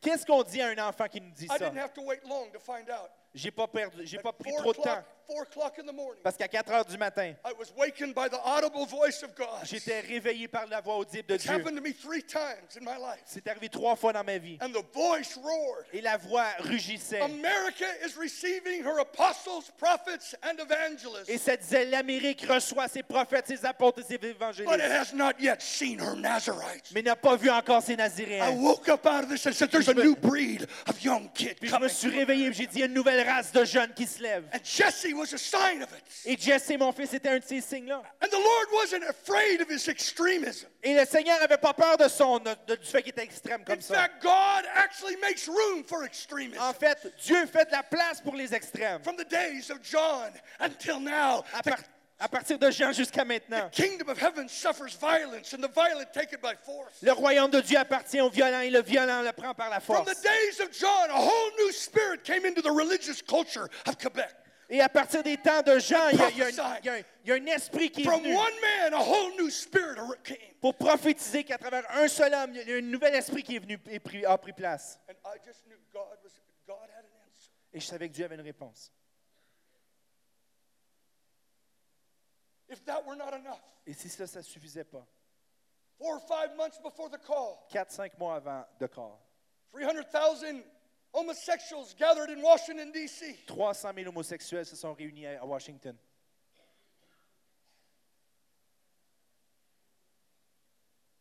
Qu'est-ce qu'on dit à un enfant qui nous dit I ça? didn't have to wait long to find out. J'ai pas perdu, j'ai pas pris trop de temps o'clock, four o'clock in the morning, parce qu'à 4 heures du matin, I was wakened by the audible voice of God. j'étais réveillé par la voix audible de It's Dieu. happened to me three times in my life. C'est arrivé trois fois dans ma vie. And the voice roared. Et la voix rugissait. America is receiving her apostles, prophets, and evangelists, Et ça disait, l'Amérique reçoit ses prophètes, ses apôtres et ses but it évangélistes. has not yet seen her Nazarites. Mais n'a pas vu encore ses I Naziréens. woke up out of this and said, There's a Puis je me- suis réveillé et j'ai dit, il y a une nouvelle race de jeunes qui se Jesse was a sign of it. Et Jesse, mon fils, était un de ces signes-là. And the Lord wasn't afraid of his extremism. Et le Seigneur n'avait pas peur de son, de- du fait qu'il était extrême In comme ça. fact, God actually makes room for extremism. En fait, Dieu fait de la place pour les extrêmes. From the days of John until now, À, partir de Jean jusqu'à maintenant. kingdom of heaven suffers violence, and the violent take it by force. Le royaume de Dieu appartient aux violents et le violent le prend par la force. Et à partir des temps de Jean, il y, a, un esprit qui est venu. Pour prophétiser qu'à travers un seul homme, il y a un nouvel esprit qui est venu et a pris place. Et je savais que Dieu avait une réponse. Et si cela, ça ne suffisait pas. 4 5 mois avant le call. 300 000 homosexuals gathered in Washington, D.C. 300 000 homosexuels se sont réunis à à Washington.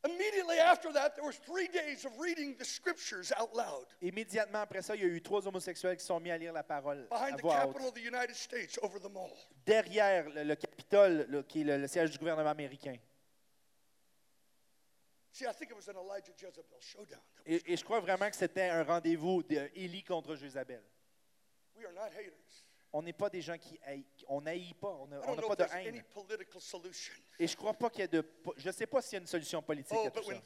Immediately after that, there was three days of reading the scriptures out loud Immédiatement après ça, il y a eu trois homosexuels qui sont mis à lire la parole à behind the voix haute. Capitol of the United States over the mall. Derrière le, le Capitole, là, qui est le, le siège du gouvernement américain. See, I think it was an Elijah Jezebel showdown. Et, et je crois vraiment que c'était un rendez-vous d'Élie contre Jézabel. We are not haters. On n'est pas des gens qui haït, on n'haït pas, on n'a pas de haine. Et je crois pas qu'il y a de, je sais pas s'il y a une solution politique Oh, à tout ça.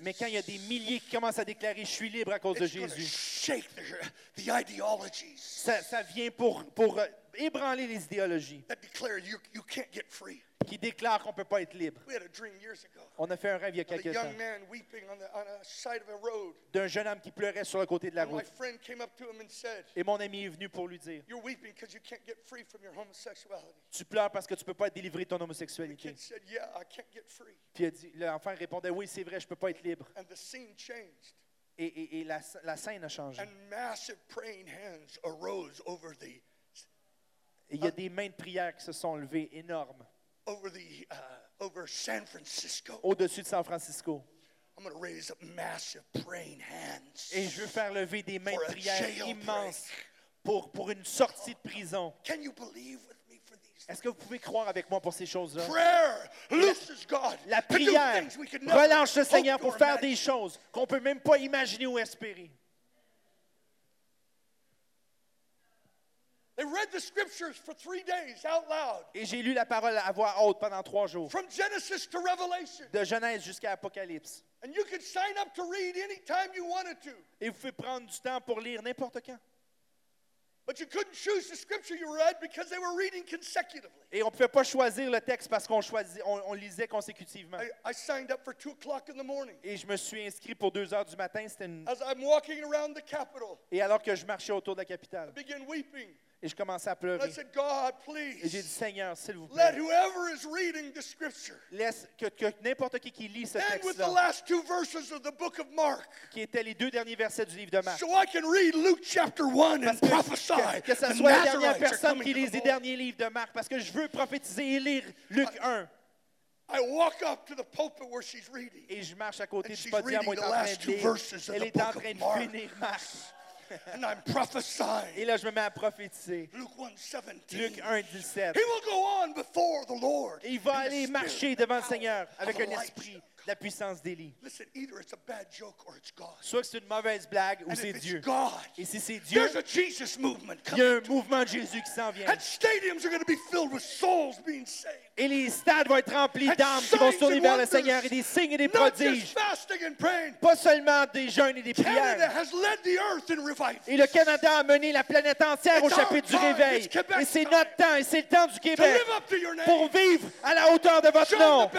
Mais quand il y a des milliers qui commencent à déclarer je suis libre à cause de Jésus, ça, ça vient pour, pour euh, ébranler les idéologies that declare you, you can't get free. qui déclarent qu'on peut pas être libre. We had a dream years ago On a fait un rêve il y a of a quelques temps young man weeping on the on a side of a road. d'un jeune homme qui pleurait sur le côté de la And my route. friend came up to him and said, Et mon ami est venu pour lui dire You're weeping because you can't get free from your homosexuality. Tu pleures parce que tu peux pas être délivré de ton The homosexualité. kid said, Yeah, I can't get free. Puis il a dit- l'enfant répondait Oui, c'est vrai, je peux pas être libre. And the scene changed. Et, et- et la, la scène a changé. And massive praying hands arose over the Et il y a des mains de prière qui se sont levées énormes over the uh, over San Francisco. au-dessus de San Francisco. I'm going to raise up massive praying hands. Et je veux faire lever des mains For de a prière jailbreak. immenses pour, pour une sortie de prison. Can you believe with me for these? Est-ce que vous pouvez croire avec moi pour ces choses-là? Prayer looses God La to do prière things we could never relâche le hope Seigneur or pour faire imagine. des choses qu'on ne peut même pas imaginer ou espérer. Read the scriptures for three days out loud, Et j'ai lu la parole à voix haute pendant trois jours, from Genesis to Revelation. de Genèse jusqu'à Apocalypse. And you could sign up to read anytime you wanted to, Et vous pouvez prendre du temps pour lire n'importe quand. but you couldn't choose the scripture you read because they were reading consecutively. Et on ne pouvait pas choisir le texte parce qu'on choisit, on, on lisait consécutivement. I, I signed up for 2 o'clock in the morning. Et je me suis inscrit pour deux heures du matin. C'était une... As I'm walking around the Capitol, Et alors que je marchais autour de la I capitale, began weeping. Et je commençais à pleurer. Et j'ai dit, Seigneur, s'il vous plaît, laisse que, que n'importe qui qui lit ce texte-là, qui étaient les deux derniers versets du livre de Marc, so I can read Luke chapter 1 and Parce que, prophesy. que, que ce soit la dernière personne qui the les derniers livres de Marc, parce que je veux prophétiser et lire Luc 1. I walk up to the pulpit where she's reading. Et je marche à côté du podium où elle est en train de lire. Elle est en train de finir Marc. And I'm prophesying. Et là, je me mets à prophétiser. Luke 1 17. Luc 1, 17. He will go on before the Lord. Et il va aller marcher devant le Seigneur avec un esprit, la puissance d'Élie. Soit que c'est une mauvaise blague ou c'est Dieu. God, Et si c'est Dieu, there's a Jesus movement il y a un mouvement de Jésus qui s'en vient. Et les stades vont être remplis d'âmes qui vont se tourner vers le. Seigneur et des signes et des prodiges. Pas seulement des jeûnes et des prières. Et le Canada a mené la planète entière au chapitre du réveil. Et c'est notre temps et c'est le temps du Québec pour vivre à la hauteur de votre nom.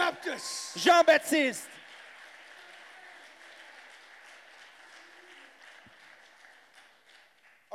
Jean-Baptiste. Our people thought that possibly 20,000 people would show up at the mall that day.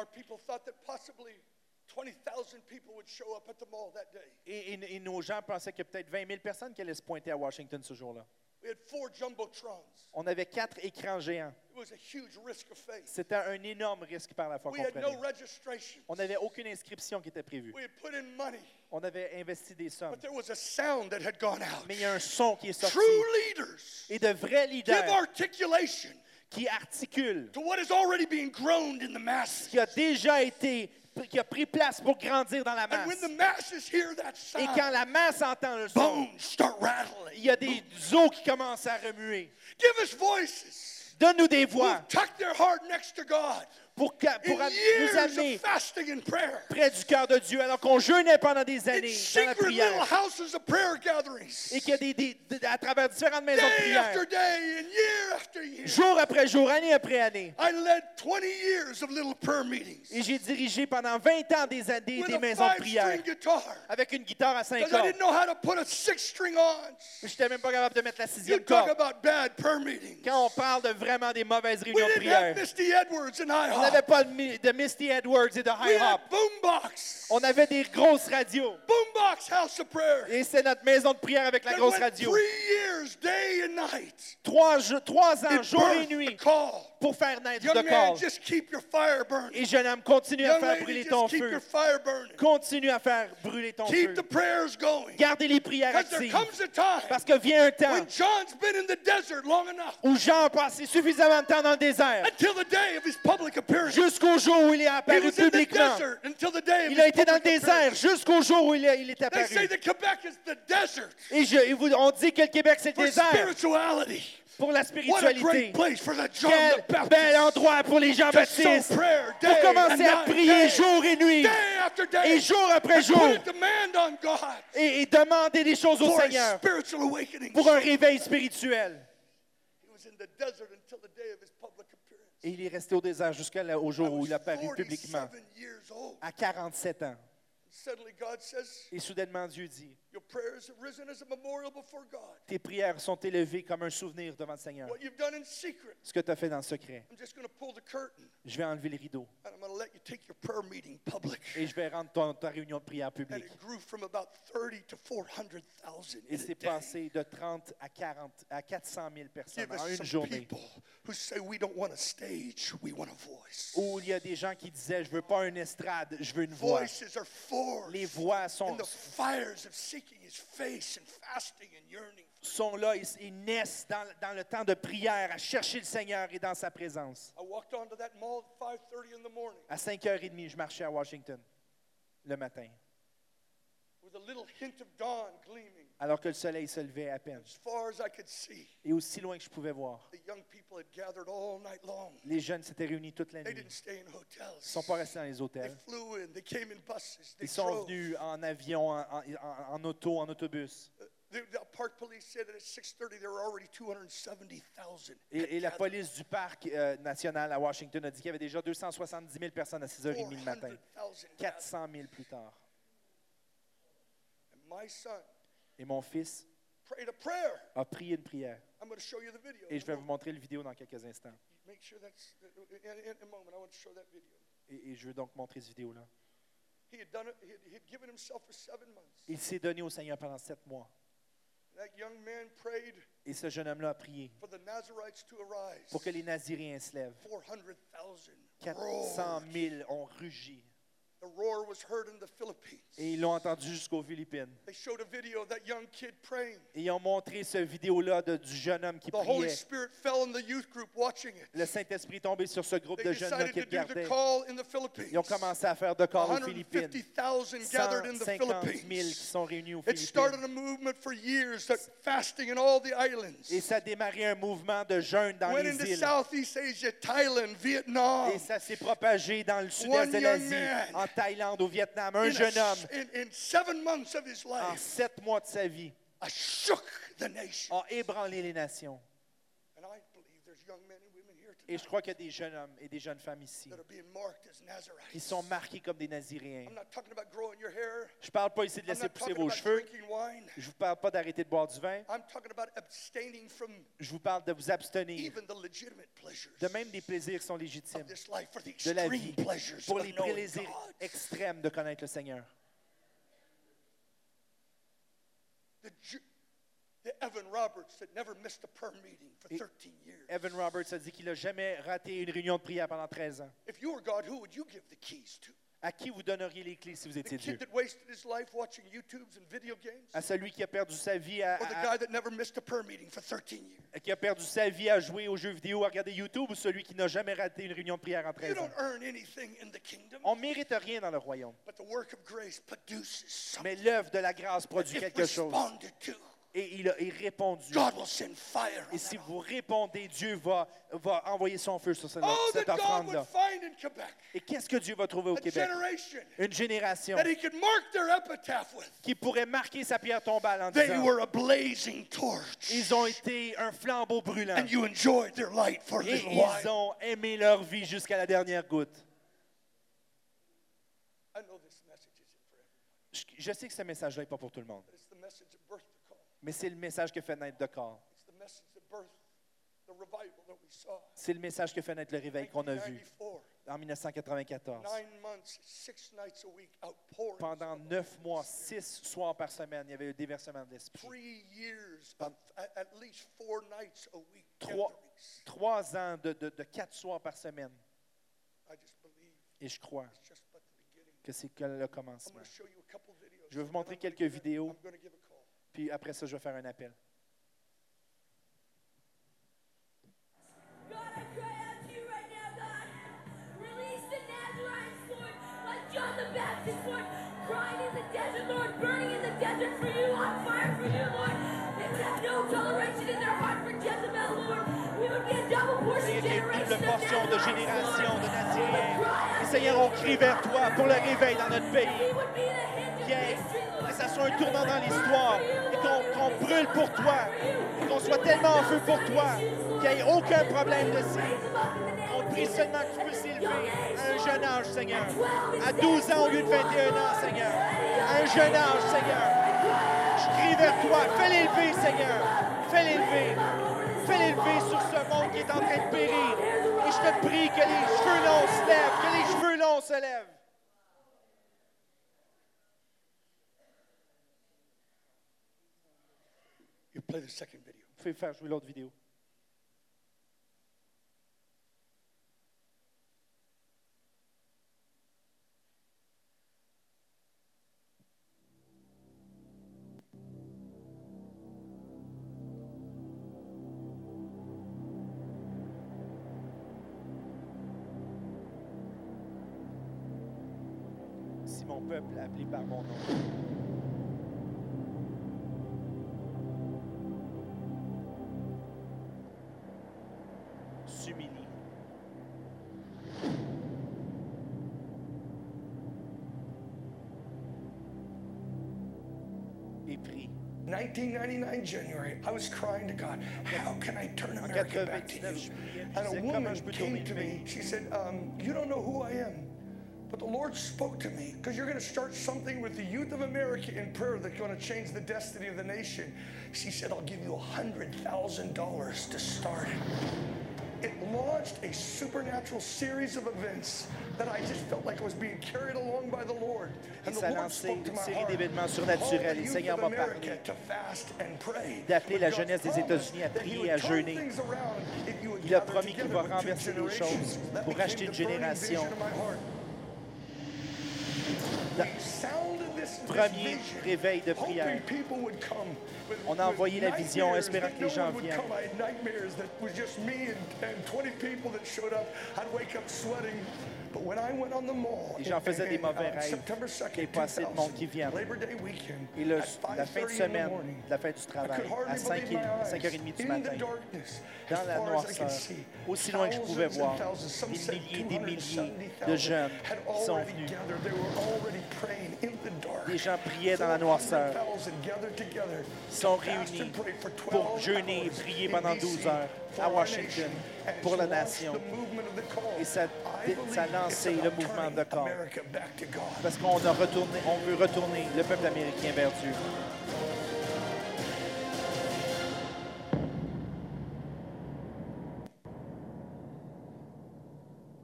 Et, et- et nos gens pensaient a peut-être 20 000 personnes qui allaient se pointer à Washington ce jour-là. We had four jumbotrons. On avait quatre écrans géants. It was a huge risk of faith. C'était un énorme risque par la foi We qu'on had no prenait. registration. On n'avait aucune inscription qui était prévue. We had put in money, On avait investi des sommes. but there was a sound that had gone out. Mais il y a un son qui est sorti. True leaders Et de vrais give leaders articulation qui articulent, to what is already being groaned in the masses. qui a déjà été, qui a pris place pour grandir dans la And when masse. the masses hear that Et quand la masse entend le son, bones start rattling. il y a des os qui commencent à remuer. Give us voices. Donne-nous des voix tucked their heart next to God pour, pour nous amener près du cœur de Dieu alors qu'on jeûnait pendant des années dans la prière. Et qu'il y a des, des- des- à travers différentes maisons de prière, jour après jour, année après année. I led 20 years of little prayer meetings Et j'ai dirigé pendant 20 ans des, des, des maisons de prière avec une guitare à cinq because I cordes. Je n'étais même pas capable de mettre la You sixième talk corde. about bad prayer meetings. Quand on parle de vraiment des mauvaises réunions de prière, Misty Edwards and on n'avait pas de, Mi- de Misty Edwards et de We High Hop. had Boombox. On avait des grosses radios. Boombox House of Prayer. Et c'est notre maison de prière avec la grosse radio. three years, day and night. Trois, trois ans, It jour et birthed a nuit, call. Pour faire naître Young le man, corps. just keep your fire burning. Et jeune homme, continue à Young faire lady, brûler just ton keep feu. your fire burning. Continue à faire brûler ton Keep feu. the prayers going. Gardez les prières Because there actives. comes a time Parce que vient un temps when John's been in the desert long enough où Jean a passé suffisamment de temps dans le désert until the day of his public appearance. jusqu'au jour où il est He apparu was in the publiquement. desert until the day of Il his a été dans le public désert appearance. jusqu'au jour où il, est- il est They say apparu. that Quebec is the desert Et, je- et vous- on dit que le Québec, c'est for le désert spirituality. Pour la spiritualité. Quel bel endroit pour les Jean-Baptistes prayer pour commencer à prier jour et nuit et jour après jour et, et demander des choses au Seigneur pour un réveil spirituel. He was in the desert until the day of his public appearance. Et il est resté au désert jusqu'au jour où il a apparu publiquement 47 years old. à 47 ans. Suddenly God says, Et soudainement, Dieu dit, Your prayers have risen as a memorial before God. Tes prières sont élevées comme un souvenir devant le Seigneur. What you've done in secret. Ce que tu as fait dans le secret. I'm just going to pull the curtain Je vais enlever le rideau and I'm going to let you take your prayer meeting public. et je vais rendre ton- ta réunion de prière And publique. it grew from about 30 to 400,000 Et c'est passé de 30 à 40 à 400 000 personnes en une journée. people who say we don't want a stage, we want a voice. Où il y a des gens qui disaient, je veux pas une estrade, je veux une voix. Voices are forged Les voix sont, sont là, ils, ils naissent dans, dans le temps de prière, à chercher le Seigneur et dans sa présence. I walked onto that mall at 5:30 in the morning. À 5h30, je marchais à Washington le matin, with a little hint of dawn gleaming alors que le soleil se levait à peine. as far as I could see. Et aussi loin que je pouvais voir, The young people had gathered all night long. les jeunes s'étaient réunis toute la They nuit. didn't stay in Ils ne hotels. sont pas restés dans les They hôtels. flew in. They came in buses. They Ils sont drove. venus en avion, en, en- en- auto, en autobus. The, the park police said that at 6:30 there were already 270,000. Et, et la gathered. police du parc euh, national à Washington a dit qu'il y avait déjà 270 000 personnes à 6h30 le matin. 400,000 gathered. 400 000 plus tard. And my son Et mon fils a prié une prière. Et je vais vous montrer le vidéo dans quelques instants. Et, et je veux donc montrer cette vidéo-là. Il s'est donné au Seigneur pendant sept mois. Et ce jeune homme-là a prié pour que les Naziréens se lèvent. 400,000 400 roared. 000 ont rugi. Et ils l'ont entendu jusqu'aux Philippines. They showed a video of that young kid praying. Et ils ont montré ce vidéo-là du jeune homme qui priait. Le Saint-Esprit est tombé sur ce groupe de decided qui regardaient. Ils ont commencé à faire de corps aux Philippines. 150,000 gathered in the 150 000 qui sont réunis aux Philippines. Et ça a démarré un mouvement de jeûne dans les îles. Et ça s'est propagé dans le sud-est de l'Asie, Thaïlande, au Vietnam. Un In, a jeune homme, sh- in, in seven months of his en life, sept mois de sa vie, I shook the nation. a ébranlé les nations. And I believe there's young men Et je crois qu'il y a des jeunes hommes et des jeunes femmes ici qui sont marqués comme des Naziréens. I'm not talking about growing your hair. Je ne parle pas ici de laisser pousser vos cheveux. Je ne vous parle pas d'arrêter de boire du vin. I'm talking about abstaining from Je vous parle de vous abstenir de même des plaisirs qui sont légitimes de la vie pour les plaisirs extrêmes de connaître le Seigneur. Evan Roberts never missed a prayer meeting for Et- 13 years. Evan Roberts a dit qu'il n'a jamais raté une réunion de prière pendant 13 ans. If you were God, who would you give the keys to? À qui vous donneriez les clés si vous The étiez Dieu? kid that wasted his life watching YouTubes and video games? À celui qui a perdu sa vie à, Or the à- guy that never missed a prayer meeting for 13 years? à- qui a perdu sa vie à jouer aux jeux vidéo, à regarder YouTube, ou celui qui n'a jamais raté une réunion de prière en You 13 ans? On ne mérite rien dans le royaume, but the work of grace produces something. mais l'œuvre de la grâce produit quelque chose. Et il a est répondu. God will send fire on Et si vous répondez, Dieu va, va envoyer son feu sur cette, Oh, cette God offrande-là. would find in Quebec Et qu'est-ce que Dieu va trouver au a Québec? generation Une génération that He could mark their epitaph with. qui pourrait marquer sa pierre tombale en They disant were a blazing torch, Ils ont été un flambeau brûlant. and you enjoyed their light for a Et ils while. ont aimé leur vie jusqu'à la dernière goutte. I know this message isn't for everyone, Je, je sais que ce message-là n'est pas pour tout le monde, mais c'est le message que fait naître de corps. C'est le message que fait naître le réveil qu'on a vu 1994. en 1994. Nine months, six nights a week, outpouring. Pendant neuf mois, six soirs par semaine, il y avait un déversement de l'esprit. Three years of at, at least four nights a week. Trois, trois ans de, de- de quatre soirs par semaine. Et je crois que c'est que le commencement. Je vais vous montrer quelques vidéos. Puis après ça, je vais faire un appel. Double portion de génération de Seigneur, on crie vers toi pour le réveil dans notre pays. Que ça soit un tournant dans l'histoire. Et qu'on brûle pour toi. Et qu'on soit tellement en feu pour toi. Qu'il n'y ait aucun problème de ça. On prie seulement que tu puisses élever à un jeune âge, Seigneur. À 12 ans au lieu de 21 ans, Seigneur. À un jeune âge, Seigneur. Je crie vers toi. Fais-les lever, Seigneur. Fais-les lever. Fais-les lever sur ce monde qui est en train de périr. Et je te prie que les cheveux longs se lèvent. Que les cheveux longs se lèvent. You play the second video. Vous pouvez faire jouer l'autre vidéo. Si mon peuple appelé par mon nom. 1999 January, I was crying to God, how can I turn America back to you? And a woman comment je peux came to me. She said, um, You don't know who I am. But the Lord spoke to me because you're going to start something with the youth of America in prayer that's going to change the destiny of the nation. She said, I'll give you $100,000 to start it. It launched a supernatural series of events that I just felt like I was being carried along by the Lord. And Et the ça a Lord lancé spoke to une my série heart. d'événements Call surnaturels. the Et le Seigneur m'a parlé to fast and pray. d'appeler la jeunesse des États-Unis à prier, would à jeûner. Il a promis qu'il va renverser les choses pour became acheter une génération. Premier réveil de prière. On a envoyé la vision, espérant que les gens viennent. Come. I had nightmares that was just me and, and 20 people that showed up. I'd wake up sweating. But when I went on the mall Les gens in- faisaient des mauvais rêves, September qu'il 2nd, n'y ait pas assez de monde qui 2000, vienne. Labor Day weekend, Et le- la fin de 5:30 in the semaine, la fin du travail, à hardly 5 believe my eyes. 5h30 du In matin, dans la noirceur, aussi loin que je pouvais voir, des milliers et des milliers 270,000 de jeunes qui sont venus. Des gens priaient dans la noirceur. 400,000 gathered together sont réunis and pray for 12 pour jeûner et prier pendant DC 12 heures à Washington pour la nation. Et ça, ça le mouvement de corps. Parce qu'on a retourné, on veut retourner le peuple américain vers Dieu.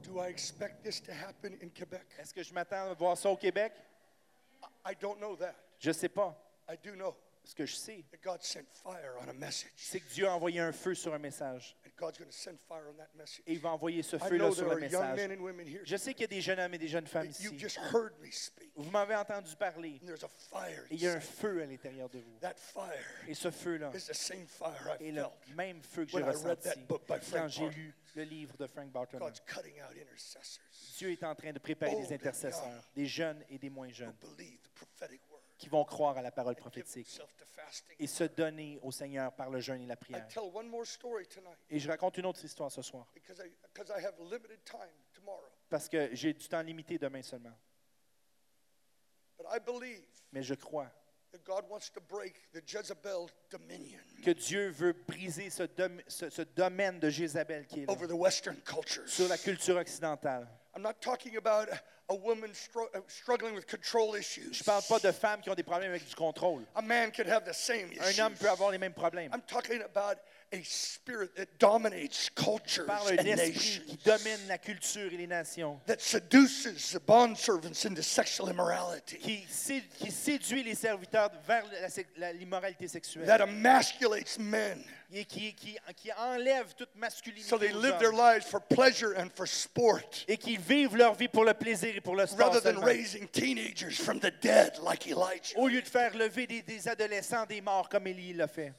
Do I expect this to happen in Quebec? Est-ce que je m'attends à voir ça au Québec? I don't know that. Je ne sais pas. Ce que je sais, c'est que Dieu a envoyé un feu sur un message. Et il va envoyer ce feu-là sur le message. Je sais qu'il y a des jeunes hommes et des jeunes femmes ici. Vous m'avez entendu parler. Et il y a un feu à l'intérieur de vous. Et ce feu-là est le même feu que j'ai ressenti quand j'ai lu le livre de Frank Barton. Dieu est en train de préparer des intercesseurs, des jeunes et des moins jeunes, qui vont croire à la parole prophétique et se donner au Seigneur par le jeûne et la prière. Et je raconte une autre histoire ce soir, parce que j'ai du temps limité demain seulement. Mais je crois that God wants to break the Jezebel dominion que Dieu veut briser ce, dom- ce- ce domaine de Jézabel qui est là, over the Western cultures. sur la culture occidentale. I'm not talking about a woman uh, struggling with control issues. Je parle pas de femmes qui ont des problèmes avec du contrôle. A man could have the same Un homme peut avoir les mêmes problèmes. I'm talking about a spirit that dominates cultures and esprit nations. qui domine la culture et les nations, that seduces the bondservants into sexual immorality, qui, sé- qui séduit les serviteurs vers la sec- la- l'immoralité sexuelle. that emasculates men et qui, qui, qui enlève toute masculinité so they aux live their hommes, lives for pleasure and for sport et qui vivent leur vie pour le plaisir et pour le sport rather than seulement. raising teenagers from the dead like Elijah. au lieu de faire lever des, des adolescents des morts comme Élie l'a fait.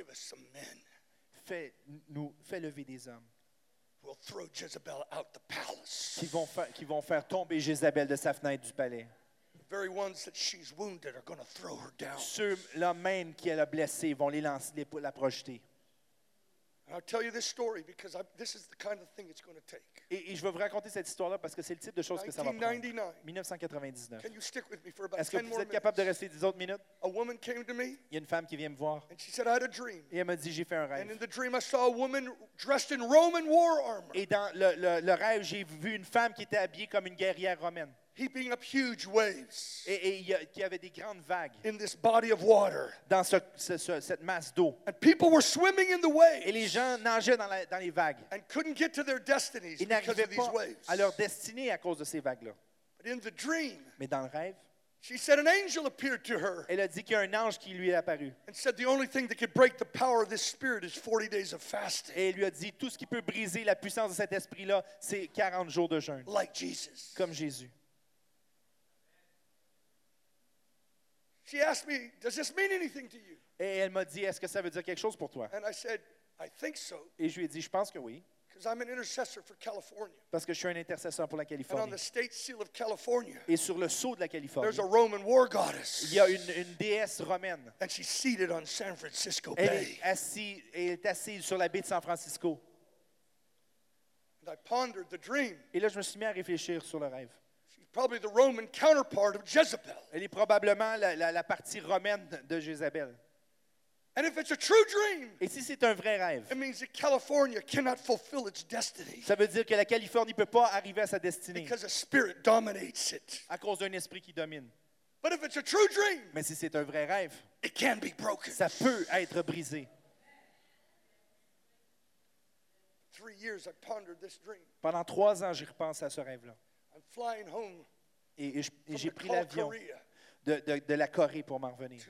Give us some men Fais, nous, fais lever des hommes who will throw Jezebel out the palace. qui vont, faire, qui vont faire tomber Jézabel de sa fenêtre du palais. The very ones that she's wounded are going to throw her down. Ceux-là même qui elle a blessé vont les lancer, les, la projeter. Et, je vais vous raconter cette histoire-là parce que c'est le type de choses que ça va prendre. 1999. 1999. Can you stick with me for about Est-ce que 10 vous êtes capable de rester 10 autres minutes? Il y a une femme qui vient me voir et elle m'a dit J'ai fait un rêve. Et dans le, le- le rêve, j'ai vu une femme qui était habillée comme une guerrière romaine, heaping up huge waves Et, et il y a- qu'il y avait des grandes vagues in this body of water. dans ce- ce- ce- cette masse d'eau. And people were swimming in the Et les waves gens nageaient dans, la- dans les vagues. and couldn't get to their destinies Ils because n'arrivaient of these pas waves. à leur destinée à cause de ces vagues-là. But in the dream, Mais dans le rêve, she said an angel appeared to her elle a dit qu'il y a un ange qui lui est apparu. and said the only thing that could break the power of this spirit is 40 days of fasting, Et il lui a dit tout ce qui peut briser la puissance de cet esprit-là, c'est 40 jours de jeûne, like Jesus. comme Jésus. She asked me, Does this mean anything to you? Et elle m'a dit Est-ce que ça veut dire quelque chose pour toi? And I said, I think so, Et je lui ai dit Je pense que oui, because I'm an intercessor for California. parce que je suis un intercesseur pour la And on Californie. the state seal of California, Et sur le sceau de la Californie, there's a Roman war goddess. il y a une, une déesse romaine. And she's seated on San Francisco Elle Bay. est, assise, elle est assise sur la baie de San Francisco. And I pondered the dream. Et là, je me suis mis à réfléchir sur le rêve. She's probably the Roman counterpart of Jezebel. Elle est probablement la, la- la partie romaine de Jézabel. And if it's a true dream, Et si c'est un vrai rêve, it means that California cannot fulfill its destiny ça veut dire que la Californie ne peut pas arriver à sa destinée because a spirit dominates it. à cause d'un esprit qui domine. But if it's a true dream, Mais si c'est un vrai rêve, it can be broken. ça peut être brisé. Three years I pondered this dream. Pendant trois ans, j'ai repensé à ce rêve-là. I'm flying home Et, j'ai pris l'avion de, de- de la Corée pour m'en revenir.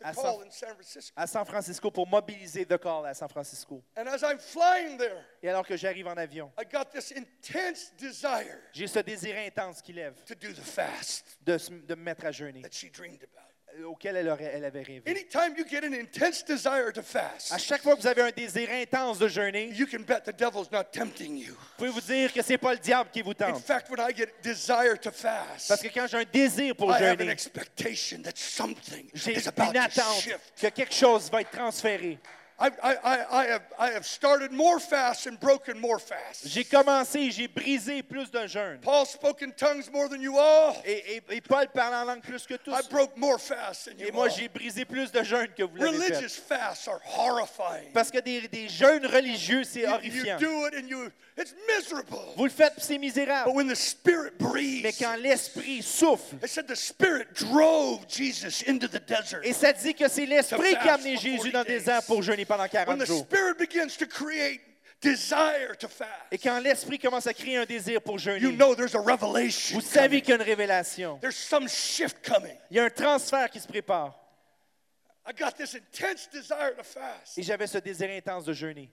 À San- Francisco. À San Francisco pour mobiliser The Call à San Francisco. And as I'm flying there, Et alors que j'arrive en avion, I got this intense desire j'ai ce désir intense qui lève to do the fast de, de me mettre à jeûner, euh, auquel elle, aurait- elle avait rêvé. Anytime you get an intense desire to À fast, chaque fois que vous avez un désir intense de jeûner, you can bet the devil's not tempting you. vous pouvez vous dire que c'est pas le diable qui vous In tente. fact, when I get desire to fast, Parce que quand j'ai un désir pour I have an jeûner, expectation that something j'ai is about une to attente shift. que quelque chose va être transféré. I, I, I, I, have, I have started more fasts and broken more fasts. J'ai commencé, j'ai brisé plus de jeûnes. Paul spoke in tongues more than you all. Et, et- et Paul parle en langue plus que tous. I broke more fasts than you Et moi, j'ai brisé plus de jeûnes que vous l'avez fait. Religious fasts are horrifying. Parce que des, des jeûnes religieux, c'est You, you horrifiant. do it and you, it's miserable. Vous le faites, c'est But misérable. when the Spirit Mais breathes, quand l'Esprit souffle, it said the Spirit drove Jesus into the desert. et ça dit que c'est l'Esprit qui a amené Jésus 40 dans le désert pour jeûner pendant When 40 the jours. Spirit begins to create desire to fast, Et quand l'Esprit commence à créer un désir pour you jeûner, know there's a revelation. vous savez qu'il y a une révélation. There's some shift coming. Il y a un transfert qui se prépare. I got this intense desire to fast. Et j'avais ce désir intense de jeûner.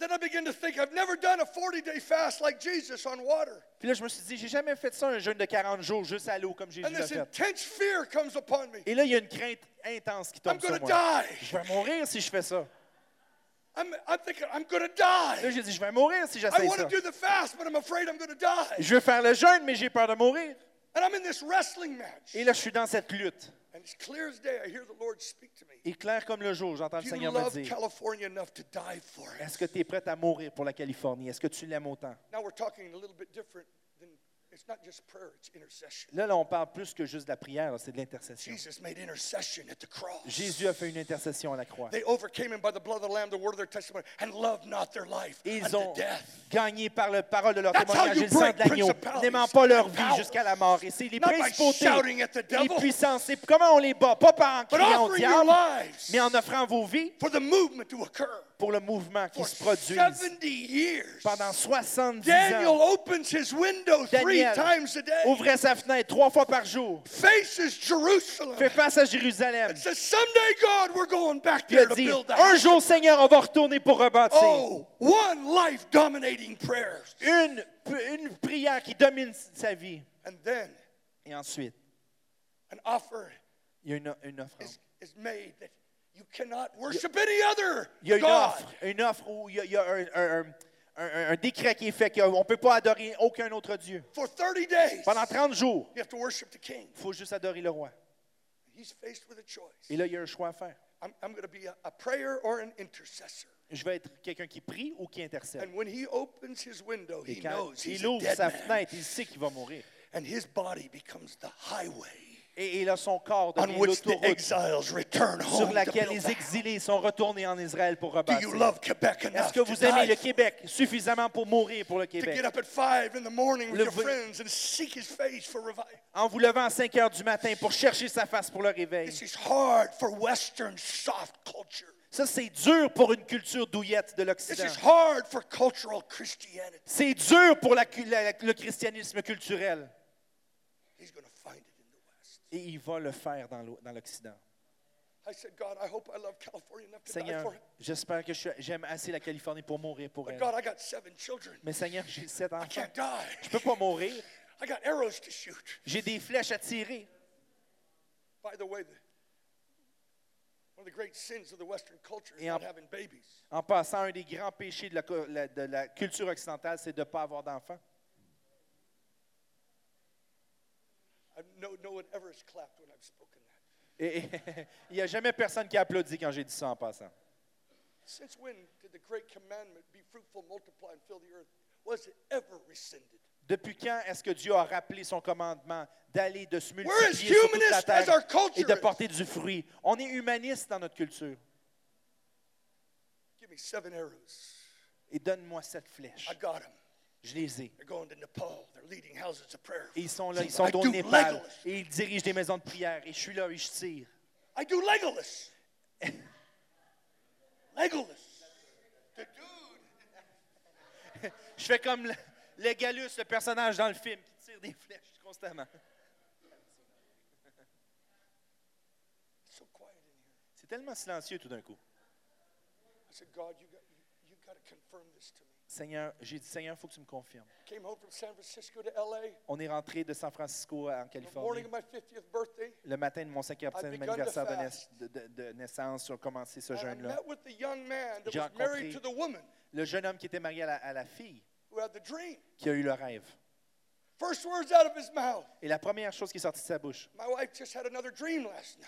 Then I begin to think I've never done a 40 day fast like Jesus on water. Puis là, je me suis dit, j'ai jamais fait ça, un jeûne de 40 jours, juste à l'eau, comme Jésus And l'a this fait. intense fear comes upon me. Et là, il y a une crainte intense qui I'm tombe going sur to moi. die. Je vais mourir si je fais ça. I'm, I'm thinking I'm going to Là, j'ai dit, je vais mourir si I j'essaie want ça. to do the fast, but I'm afraid I'm going to die. Je veux faire le jeûne, mais j'ai peur de mourir. And I'm in this wrestling match. Et là, je suis dans cette lutte. And it's clear as day, I hear the Lord speak to me. Et clair comme le jour, j'entends le Seigneur me dire, California enough to die for it? est-ce que tu es prête à mourir pour la Californie? Est-ce que tu l'aimes autant? Now we're talking a little bit different than it's not just prayer, it's intercession. Là, là, on parle plus que juste de la prière, c'est de l'intercession. Jesus made intercession at the cross. Jésus a fait une intercession à la croix. They overcame him by the blood of the Lamb, the word of their testimony, and loved not their life Ils ont death. gagné par la parole de leur That's témoignage et le sang de l'agneau, n'aimant pas leur vie jusqu'à la mort. Et c'est les principautés, les puissances. Comment on les bat? Pas par en criant au diable, mais en offrant vos vies for the movement to occur. Pour le mouvement qui se produise. 70 years, Pendant 70 Daniel ans, Daniel ouvrait sa fenêtre trois fois par jour, fait face à Jérusalem. il a dit, un jour, Seigneur, on va retourner pour rebâtir. Oh, one life dominating prayer. Une, une prière qui domine sa vie. And then Et ensuite, an offer il y a une, une offrande. is, is made that you cannot worship any other Il y a une offre, une offre où il y a, il y a un, un- un- un- un décret qui est fait qu'on ne peut pas adorer aucun autre Dieu. For 30 days, Pendant 30 jours, you have to worship the king. il faut juste adorer le roi. He's faced with a choice. Et là, il y a un choix à faire. I'm, I'm going to be a, a prayer or an intercessor. Je vais être quelqu'un qui prie ou qui intercède. And when he opens his window, Et he quand knows he's il a ouvre dead sa man. fenêtre, il sait qu'il va mourir. And his body becomes the highway Et, et là, son corps on devient which the l'autoroute exiles return sur laquelle les exilés sont retournés en Israël pour Do rebâtir. you love Quebec enough Est-ce que to vous aimez le Québec suffisamment pour mourir pour le Québec? up at five in the morning with Le your vo- friends and seek his face for revival? En vous levant à 5 heures du matin pour chercher sa face pour le réveil. This is hard for Western soft culture. Ça, c'est dur pour une culture douillette de This l'Occident. is hard for cultural Christianity. C'est dur pour la cu- la- le christianisme culturel. He's going to find it in the West. Et il va le faire dans l'O- dans l'Occident. Seigneur, j'espère que j'aime assez la Californie pour mourir pour elle. God, I got seven children. Mais Seigneur, j'ai sept enfants. Je peux pas mourir. J'ai des flèches à tirer. Et en- passant, un des grands péchés de la- de la culture occidentale, c'est de ne pas avoir d'enfants. I, no, no one ever has clapped when I've spoken that. Et, et *laughs* il n'y a jamais personne qui a applaudi quand j'ai dit ça en passant. Since when did the great commandment, be fruitful, multiply, and fill the earth, was it ever rescinded? Depuis quand est-ce que Dieu a rappelé son commandement d'aller, de se multiplier sur toute la terre et de porter du fruit? On est humaniste dans notre culture. Give me seven arrows. Et donne-moi cette flèche. I got them. Je les ai. Et ils sont là, ils sont au Népal. Et ils dirigent des maisons de prière. Et je suis là et je tire. I do Legolas. *laughs* Legolas. The *laughs* dude. Je fais comme le- Legalus, le personnage dans le film, qui tire des flèches constamment. C'est tellement silencieux tout d'un coup. I said, God, you got, you, you got to confirm this to me. Seigneur, j'ai dit, Seigneur, il faut que tu me confirmes. On est rentré de San Francisco en Californie. morning of my 50th birthday. Le matin de mon cinquième I've begun anniversaire to de, de- de- naissance, j'ai commencé ce jeûne-là. J'ai rencontré- Le jeune homme qui était marié à la, à la fille, qui a eu le rêve. Et la première chose qui est sortie de sa bouche,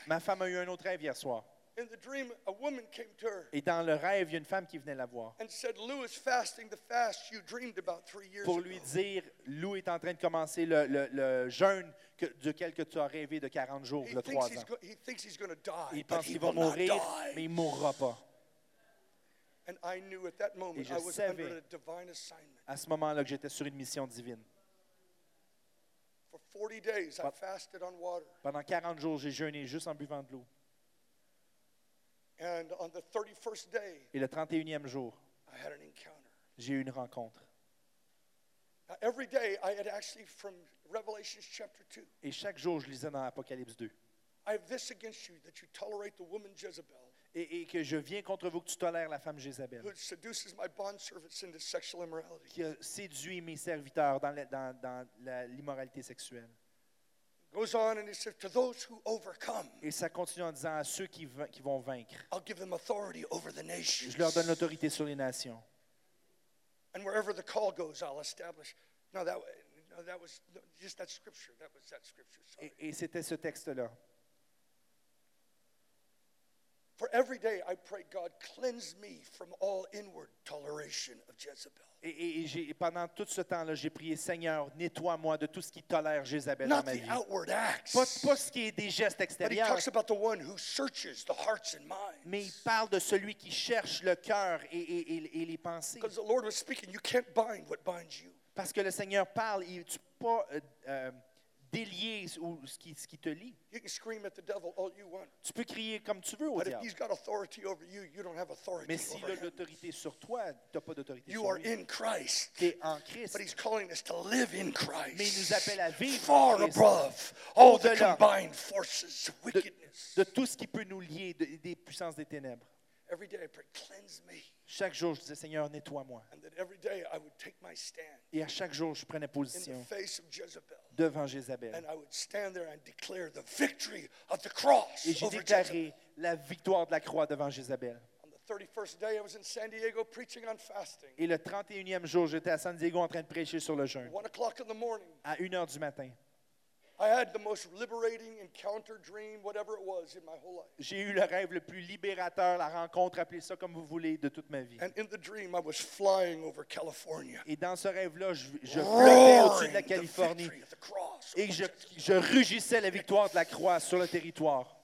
ma femme a eu un autre rêve hier soir. In the dream, a woman came to her Et dans le rêve, il y a une femme qui venait la voir and said, Lou is fasting the fast you dreamed about three years pour lui dire, Lou est en train de commencer le, le- le jeûne que, duquel que tu as rêvé de 40 jours, de thinks, 3 he's ans. Il pense qu'il va mourir, mais il ne mourra pas. And I knew at that moment Et je I was savais. under a divine assignment. À ce moment-là que j'étais sur une mission divine. For 40 days, I But- fasted on water. Pendant 40 jours, j'ai jeûné juste en buvant de l'eau. And on the 31st day, Et le 31e jour, I had an encounter. j'ai eu une rencontre. Now, every day, I had actually, from Revelation chapter 2, Et chaque jour, je lisais dans Apocalypse 2. I have this against you that you tolerate the woman Jezebel, Et, et que je viens contre vous, que tu tolères la femme Jézabel, qui a séduit mes serviteurs dans l'immoralité sexuelle. Et ça continue en disant à ceux qui, vont vaincre, I'll give them authority over the nations. je leur donne l'autorité sur les nations. And wherever the call goes, I'll establish. No, that, no, that was no, just that scripture. That was that scripture. Sorry. Et, et c'était ce texte-là. For every day, I pray, God, cleanse me from all inward toleration of Jezebel. Et, et- et pendant tout ce temps-là, j'ai prié, Seigneur, nettoie-moi de tout ce qui tolère Jézabel dans Not ma the vie. outward acts, Pas, pas ce qui est des gestes but he extérieurs, talks about the one who searches the hearts and minds. mais il parle de celui qui cherche le cœur et, et- et- et les pensées. Because the Lord was speaking, you can't bind what binds you. Parce que le Seigneur parle, et tu ne peux pas euh, euh, délier ou ce qui, ce qui te lie. You can scream at the devil all you want, Tu peux crier comme tu veux au but if diable. he's got authority over you, you don't have authority Mais s'il over a him. l'autorité sur toi, tu n'as pas d'autorité You sur are lui. in Christ, Tu es en Christ. but he's calling us to live in Mais il nous appelle à Christ, vivre far en Christ. above all the Au-delà. combined forces of de, wickedness. de tout ce qui peut nous lier, de- des puissances des ténèbres. Every day I pray, cleanse me. Chaque jour, je disais, Seigneur, nettoie-moi. And that every day I would take my stand Et à chaque jour, je prenais in position the face of Jezebel. Devant Jézabel. And I would stand there and declare the victory of the cross Et j'ai déclaré la victoire de la croix devant Jézabel. On the 31st day, I was in San Diego preaching on fasting. Et le 31e jour, j'étais à San Diego en train de prêcher sur le jeûne. One o'clock in the morning, À 1 heure du matin, J'ai eu le rêve le plus libérateur, la rencontre, appelez ça comme vous voulez, de toute ma vie. And in the dream, I was flying over California, Et dans ce rêve-là, je, je flottais au-dessus de la Californie. et je, je rugissais la victoire de la croix sur le territoire.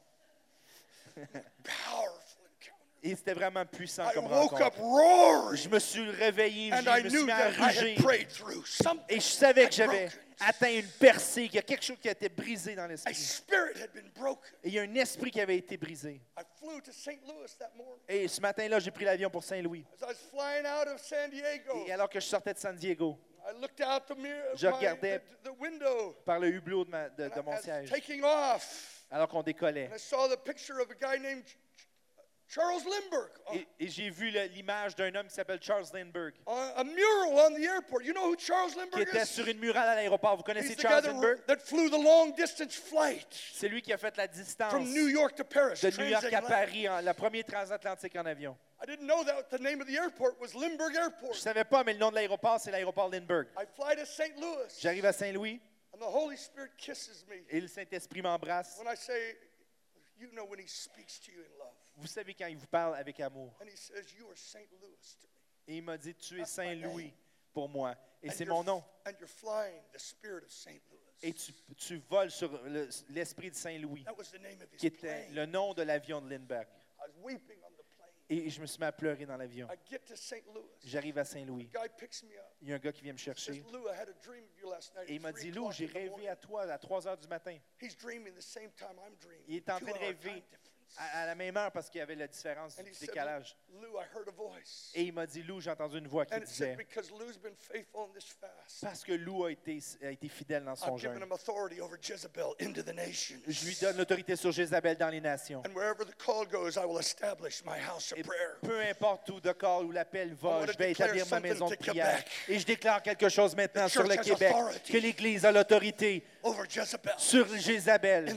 Et c'était vraiment puissant I comme rencontre. Je me suis réveillé, je me suis mis à something. Et je savais que j'avais atteint une percée, qu'il y a quelque chose qui a été brisé dans l'esprit. Et il y a un esprit qui avait été brisé. Et ce matin-là, j'ai pris l'avion pour Saint-Louis. As I was flying out of San Diego, Et alors que je sortais de San Diego, I looked out the, mirror, Je regardais par le hublot de, ma- de- mon siège, alors qu'on décollait. Charles Lindbergh Et, et j'ai vu l'image d'un homme qui s'appelle Charles Lindbergh, a mural on the airport. You know who Charles qui Lindbergh était is? sur une murale à l'aéroport. Vous He's connaissez guy Charles that, Lindbergh? that flew the long distance flight C'est lui qui a fait la distance from New York to Paris. de New York à. Paris, en- la première transatlantique en avion. I didn't know that the name of the airport was Lindbergh Je Airport. savais pas, mais le nom de l'aéroport, c'est l'aéroport Lindbergh. I fly to St. Louis, J'arrive à Saint-Louis and the Holy Spirit kisses me. et le Saint-Esprit m'embrasse. When I say, you know, when He speaks to you in love, Vous savez quand il vous parle avec amour. and He says, You are St. Louis to me. Et il m'a dit, tu es Saint-Louis pour moi. Et And c'est you're mon nom. And you're flying the spirit of St. Louis. Et tu, tu voles sur le- l'esprit de Saint-Louis, That was the name of his qui était le nom de l'avion de Lindbergh. Et je me suis mis à pleurer dans l'avion. J'arrive à Saint-Louis. Il y a un gars qui vient me chercher. Et il m'a dit, Lou, j'ai rêvé morning." à toi à 3 heures du matin. He's dreaming the same time I'm dreaming. Il est en train de rêver. À, à la même heure parce qu'il y avait la différence du décalage. Et il m'a dit, Lou, j'ai entendu une voix qui disait, parce que Lou a été, a été fidèle dans son jeûne, je lui donne l'autorité sur Jézabel dans les nations. Et peu importe où le call ou l'appel va, je vais établir ma maison de prière. Et je déclare quelque chose maintenant sur le Québec, que l'Église a l'autorité sur Jézabel,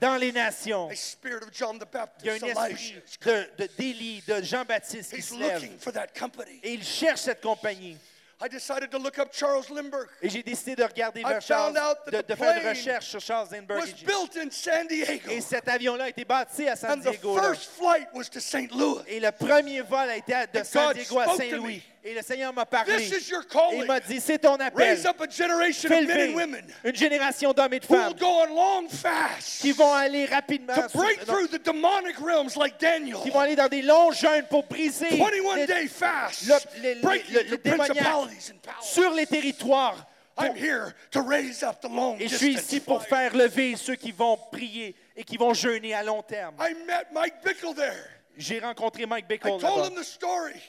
dans les nations. A spirit of John the Il y a Baptist, un esprit Elijah. de, de d'Élie, de Jean-Baptiste qui He's se lève. looking for that company. Et il cherche cette compagnie. I decided to look up Charles Lindbergh. Et j'ai décidé de regarder I vers Charles, de, the de faire une recherche sur Charles Lindbergh. Was Et j'ai- built in San Diego. Et cet avion-là a été bâti à San And the Diego. là. first flight was to St. Louis. Et le premier vol a été de San Diego à Saint-Louis. Et le Seigneur m'a parlé. This is your calling. il m'a dit, c'est ton appel. Raise up a generation of men and women une génération d'hommes et de who will femmes go on long fasts qui vont aller rapidement, to sur- break non, through the demonic realms like Daniel. qui vont aller dans des longs jeûnes pour briser 21 les- day fast, le- le- breaking le- le through démoniaque principalities and powers. sur les territoires. I'm here to raise up the long Et je suis ici pour faire lever ceux qui vont prier et qui vont jeûner à long terme. I met Mike Bickle there. J'ai rencontré Mike Bickle là-bas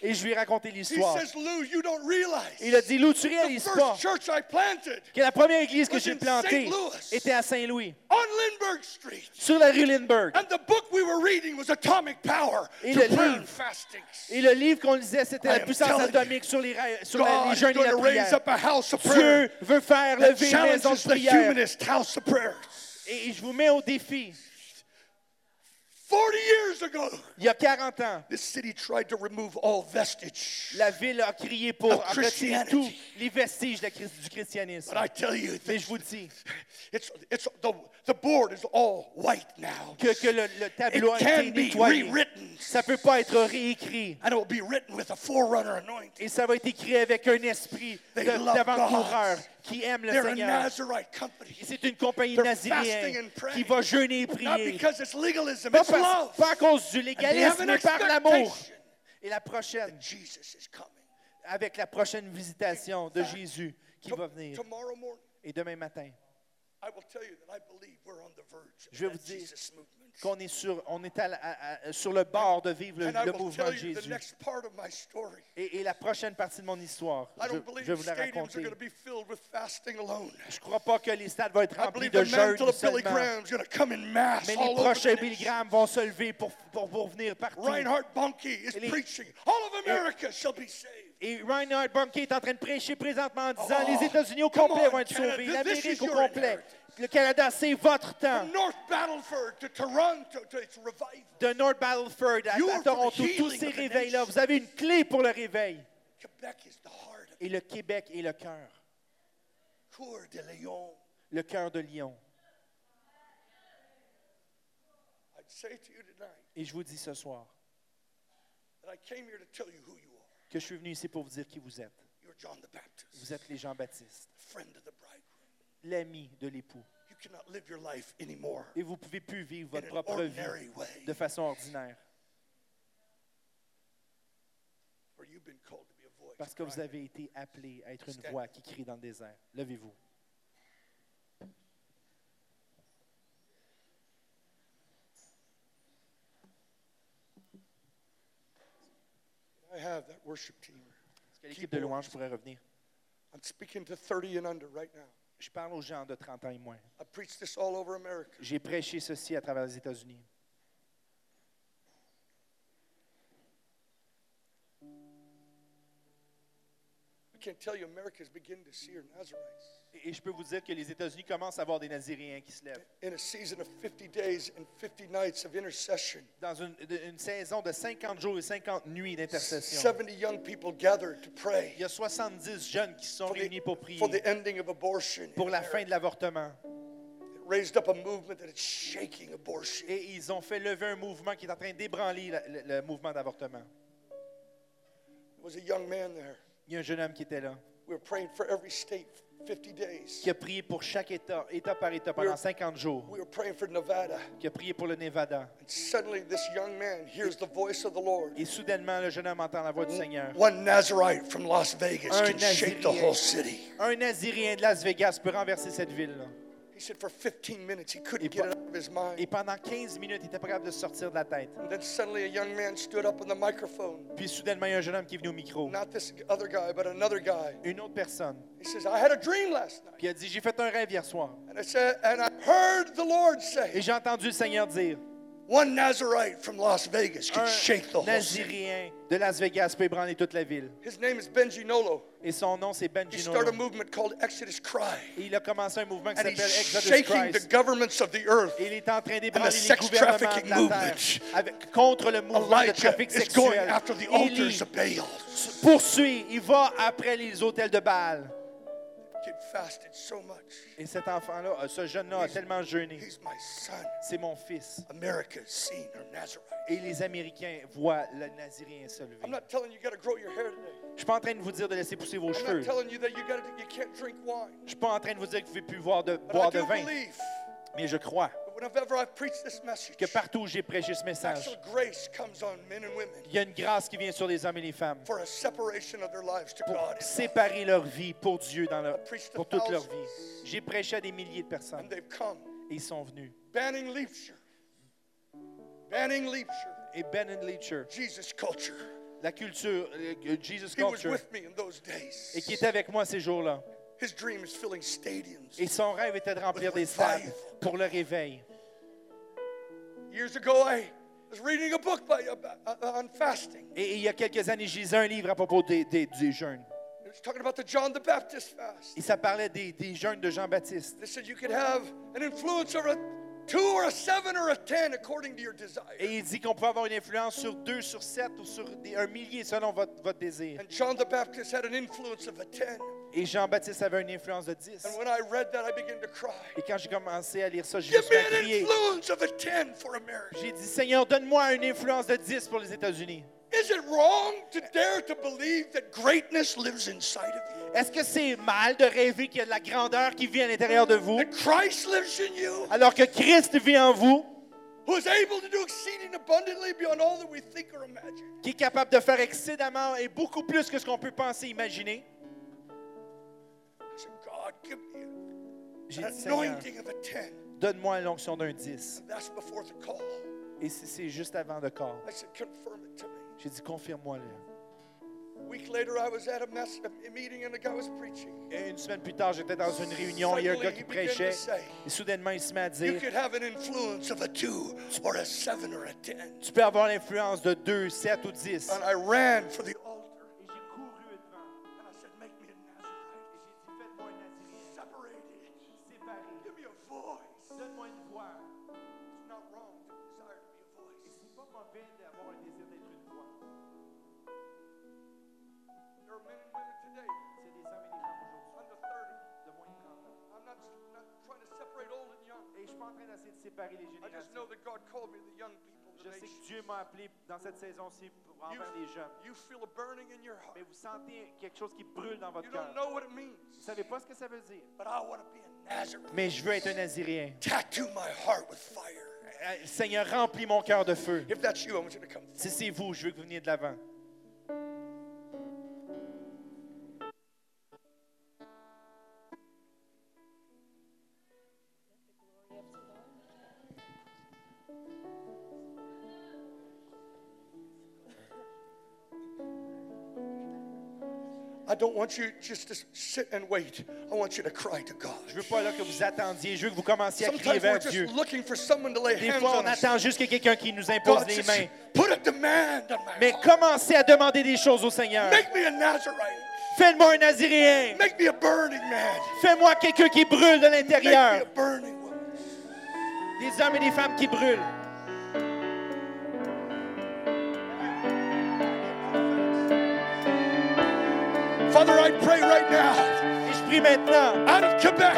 et je lui ai raconté l'histoire. Il a dit, Lou, tu réalises pas que la première église que j'ai plantée était à Saint-Louis, sur la rue Lindbergh. Et le livre. and fasting. Et le livre qu'on lisait, c'était la puissance atomique sur les, sur les jeûnes et la prière. Dieu veut faire lever une maison de prière. Et je vous mets au défi. 40 years ago, Il y a 40 ans, this city tried to remove all vestige. la ville a crié pour retirer tous les vestiges du christianisme. But I tell you, Mais je vous dis *laughs* it's, it's, the, the board is all white now. que, que le, le tableau a It été can be nettoyé. rewritten. Ça ne peut pas être réécrit. And it will be written with a forerunner anointing. Et ça va être écrit avec un esprit d'avant-coureur. Qui aime le They're Seigneur. C'est une compagnie They're naziréenne qui va jeûner et prier. legalism, Pas, love. pas à cause du légalisme, mais par l'amour. Et la prochaine, avec la prochaine visitation de Jésus qui va venir. Et demain matin, I will tell you that I believe we're on the verge of Je vais vous dire. Qu'on est, sur, on est à la- à- à- sur le bord de vivre le, mouvement de Jésus. next part of my story. Et, et la prochaine partie de mon histoire, I je, don't believe je vous la stadiums are raconter. going to be filled with fasting alone. Je ne crois pas que les stades vont être I remplis believe de the jeûne seulement. Mais les prochains Billy. Graham vont se lever pour, pour, pour venir partout. Reinhard Bonnke is preaching. All of America shall be saved. Et Reinhard Bonnke est en train de prêcher présentement en disant Oh, les États-Unis au complet on, vont être Canada, sauvés, l'Amérique au complet. inheritance. Le Canada, c'est votre temps. From North Battleford to Toronto to its revival. De North Battleford à, à Toronto, tous ces réveils-là, vous avez une clé pour le réveil. Et le Québec est le cœur. Le cœur de tonight Et je vous dis ce soir que je suis venu ici pour vous dire qui vous êtes. Vous êtes les Jean-Baptiste, l'ami de l'époux. Et vous ne pouvez plus vivre votre propre vie de façon ordinaire. Parce que vous avez été appelé à être une voix qui crie dans le désert. Levez-vous. I have that worship team. Est-ce que l'équipe de louange pourrait revenir? I'm speaking to 30 and under right now. Je parle aux gens de 30 ans et moins. I preach this all over America. J'ai prêché ceci à travers les États-Unis. I can't tell you, America is beginning to see her Nazarites. Et je peux vous dire que les États-Unis commencent à avoir des Naziréens qui se lèvent. In a season of 50 days and 50 nights of intercession, Dans une, une saison de 50 jours et 50 nuits d'intercession. 70 young people gathered to pray Il y a 70 jeunes qui sont for réunis pour prier for the ending of abortion. pour la fin de l'avortement. Raised up a movement that is shaking abortion. Et ils ont fait lever un mouvement qui est en train d'ébranler le, le mouvement d'avortement. There was a young man there. Il y a un jeune homme qui était là, We were praying for every state 50 days. qui a prié pour chaque État, État par État, pendant 50 jours, We were praying for Nevada. qui a prié pour le Nevada. And suddenly, this young man hears the voice of the Lord. Et soudainement, le jeune homme entend la voix du Seigneur. One Nazarite from Las Vegas Un can shake the Nazirien. de Las Vegas peut renverser cette ville. He said for 15 minutes he couldn't Et get pas- it out of his mind. Et pendant 15 minutes, il était pas capable de sortir de la tête. And then suddenly a young man stood up on the microphone. Puis soudainement, il y a un jeune homme qui est venu au micro. Not this other guy, but another guy. Une autre personne. He says, I had a dream last night. Puis il a dit, j'ai fait un rêve hier soir. And I said, and I heard the Lord Et say, j'ai entendu le Seigneur dire, one Nazarite from Las Vegas can un shake the. Naziréen de Las Vegas peut ébranler toute la ville. His name is Benji Nolo. Et son nom, c'est He Benjino. started a movement called Exodus Cry. Et il a commencé un mouvement qui And s'appelle he's Exodus shaking the Christ. governments of the earth. Et il est en train And d'ébranler the les sex gouvernements trafficking de la terre movement. avec, contre le mouvement de Elijah trafic is going sexuel. after the altars Élie of Baal. poursuit, il va après les hôtels de Baal. Et cet enfant-là, euh, ce jeune-là a tellement jeûné. He's my son. C'est mon fils. Et les Américains voient le Naziréen se lever. Je suis pas en train de vous dire de laisser pousser vos cheveux. Je suis pas en train de vous dire que vous ne pouvez plus boire de, boire vin. Mais je crois que partout où j'ai prêché ce message, il y a une grâce qui vient sur les hommes et les femmes for a separation of their lives to pour séparer leur vie pour Dieu, dans leur, pour toute leur vie. J'ai prêché à des milliers de personnes et ils sont venus. Banning Leapshire. Banning Leapshire. Et Ben and Leacher, Jesus culture. la culture, euh, Jesus He was Culture, with me in those days. et qui était avec moi ces jours-là. His dream is filling stadiums. Et son rêve était de remplir des stades pour le réveil. Years ago, I was reading a book by, uh, uh, on fasting. Et, il y a quelques années, je lisais un livre à propos des, des, des jeûnes. It was talking about the John the Baptist fast. Et ça parlait des, des jeûnes de Jean-Baptiste. They said you could have an influence over a two or a seven or a ten according to your desire. Et il dit qu'on pouvait avoir une influence sur deux, sur sept ou sur des- un millier selon votre, votre désir. And John the Baptist had an influence of a ten. Et Jean-Baptiste avait une influence de 10. And when I read that, I began to cry. Et quand j'ai commencé à lire ça, j'ai juste. J'ai dit, Seigneur, donne-moi une influence de 10 pour les États-Unis. Is it wrong to dare to believe that greatness lives inside of you? Est-ce que c'est mal de rêver qu'il y a de la grandeur qui vit à l'intérieur de vous, That Christ lives in you, alors que Christ vit en vous, who is able to do exceeding abundantly beyond all that we think or imagine? qui est capable de faire excédemment et beaucoup plus que ce qu'on peut penser, imaginer? J'ai dit, Seigneur, donne-moi l'onction d'un 10. That's before the call. Et c'est- juste avant le corps. I said, confirm it to me. J'ai dit, confirme-moi-le. A week later, I was at a, mess, a meeting and the guy was preaching. Et une semaine plus tard, j'étais dans une réunion, il y a un gars qui prêchait. Et soudainement, il se met à You dire could have an influence of a two or a seven or a ten. Tu peux avoir l'influence de 2, 7 ou 10. Séparer les générations. Je sais que. Dieu m'a appelé dans cette saison-ci pour envers les jeunes. you feel a burning in your heart. Mais vous sentez quelque chose qui brûle dans votre cœur. Vous savez pas ce que ça veut dire. but I want to be a Nazarene. Mais je veux être un Nazirien. Tattoo my heart with fire. Euh, Seigneur, remplis mon cœur de feu. If that's you, I want you to come. Si c'est vous, je veux que vous veniez de l'avant. Don't want you just to sit and wait. I want you to cry to God. Je veux pas là que vous attendiez. Je veux que vous commenciez à crier vers Dieu. looking for someone to lay Des fois, on attend juste que quelqu'un qui nous impose just mains. put a demand on my Mais commencez à demander des choses au Seigneur. Make me a Nazarite. Fais-moi un Naziréen. Make me a burning man. Fais-moi quelqu'un qui brûle de Make me l'intérieur. a burning woman. Des hommes et des femmes qui brûlent. Father, I pray right now, Et je prie maintenant out of Quebec,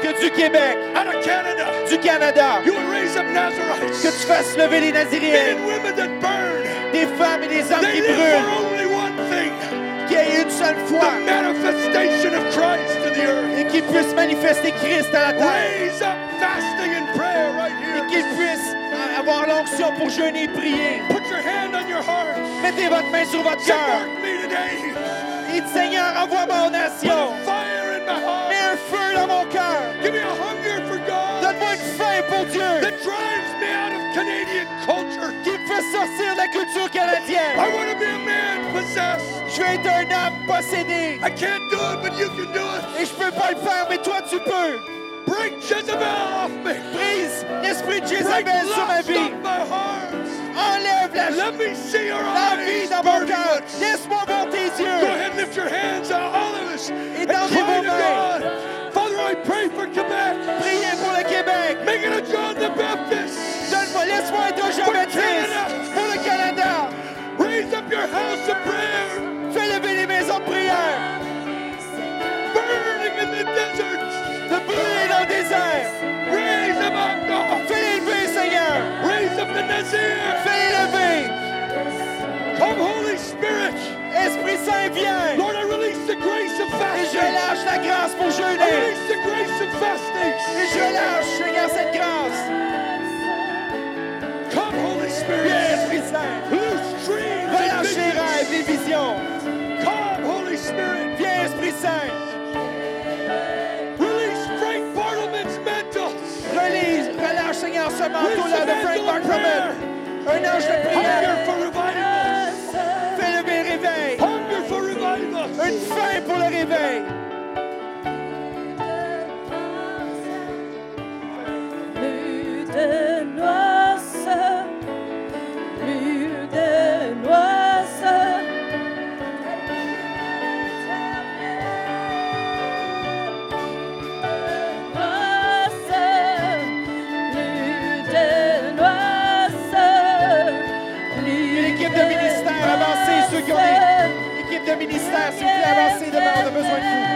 que du Québec, out of Canada, du Canada, you would raise up Nazarites. que tu fasses lever les Men Naziréens, and women that burn. des femmes et des hommes They qui live brûlent, for only one thing qu'il y ait une seule foi the manifestation of Christ to the earth. et qui puissent manifester Christ à la terre. Raise up fasting and prayer right Et qu'ils puissent avoir l'onction pour jeûner et prier. Put your hand on your heart. Mettez votre main sur votre cœur. Me Seigneur, envoie-moi aux Put nations. a fire in my heart. Mets un feu dans mon cœur. Give me a hunger for God Donne-moi une faim pour Dieu that drives me out of Canadian culture. qui me fait sortir de la culture canadienne. I want to be a man possessed. Je veux être un homme possédé. I can't do it, but you can do it. Et je peux pas le faire, mais toi tu peux. Break Jezebel off me. Brise l'esprit de Break Jézabel sur ma vie. Off my heart. Enlève la, Let me see your la vie eyes dans mon burning. cœur. Laisse-moi voir tes Go yeux. ahead, lift your hands, uh, all of us, and Étendez cry vos mains. God. Father, I pray for Quebec. Priez pour le Québec. Make it a John the Baptist. Donne-moi, laisse-moi être un Jean-Baptiste pour le Canada. Raise up your house of prayer. Fais lever les maisons de prière. Burning in the desert. De brûler dans le désert. Come, Holy Spirit. Esprit Saint, viens. Lord, I release the grace of Et je lâche la grâce pour I jeûner. release the grace of fasting. Et je lâche, Seigneur, cette grâce. Come, Holy Viens, Spirit. Esprit Saint. Loose dreams and Relâche les visions. rêves, les visions. Come, Holy Spirit. Viens, Esprit Saint. Relâche, Seigneur, ce manteau-là de Frank Release the mantle of Bartleman. Un ange de Hunger prière. Ministère, s'il vous plaît, avancez devant. On a besoin de vous.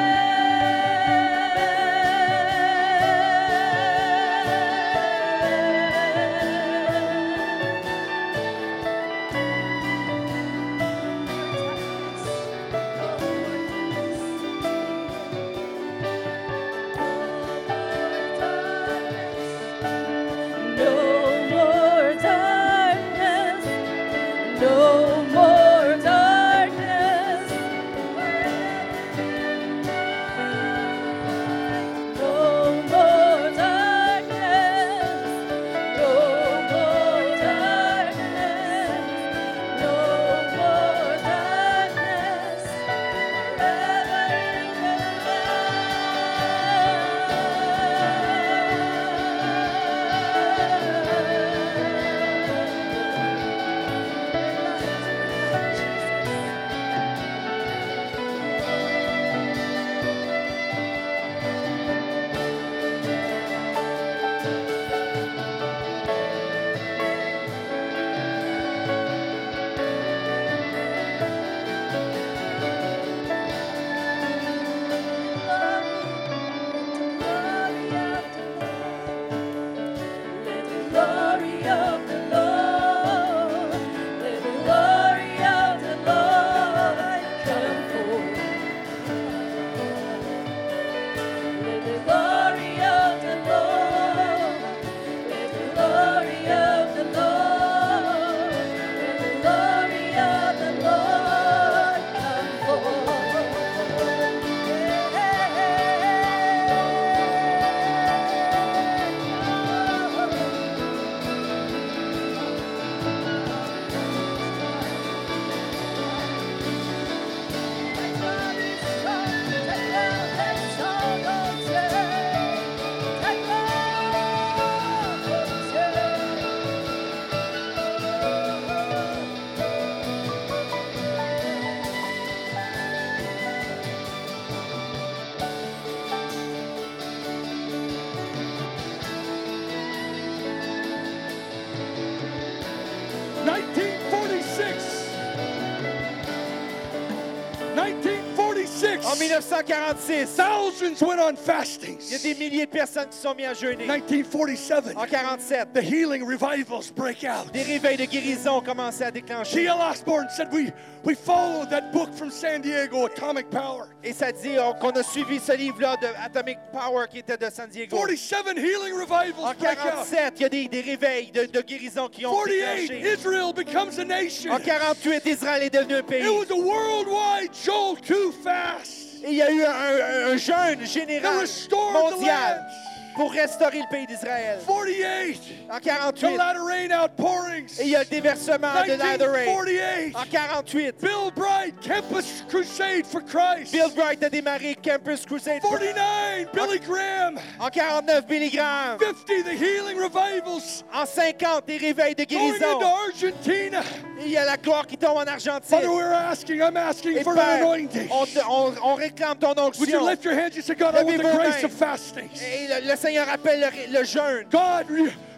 1946, En 1946, thousands went on il y a des milliers de personnes qui sont mis à jeûner. 1947, En 47, the healing revivals break out. des réveils de guérison commençaient à déclencher. Osborne said we, we followed that book from San Diego, Atomic Power. Et ça dit qu'on a suivi ce livre-là de Atomic Power qui était de San Diego. 47 healing revivals En break out. 47, il y a des, des réveils de, de guérison qui ont 48, déclenché. Israel becomes a nation. En 48, Israël est devenu un pays. It was a worldwide Joel 2 fast. Et il y a eu un, un- jeûne général mondial pour restaurer le pays d'Israël. 48, En the 48, latter rain outpourings. et il y a le déversement de Lateran. 1948, En 48, Bill Bright, Campus Crusade for Christ. Bill Bright a démarré Campus Crusade. 49, Billy Graham. En 49, Billy Graham. 50, the healing revivals. En 50, des réveils de Going into guérison. Argentina. Et il y a la gloire qui tombe en Argentine. Father, we're asking, I'm asking Et for an Père, anointing. on, te- on- on réclame ton Would you onction. lift your hands? You say, God, I want the grace of fasting. Et le, le Seigneur appelle le, le jeûne. God,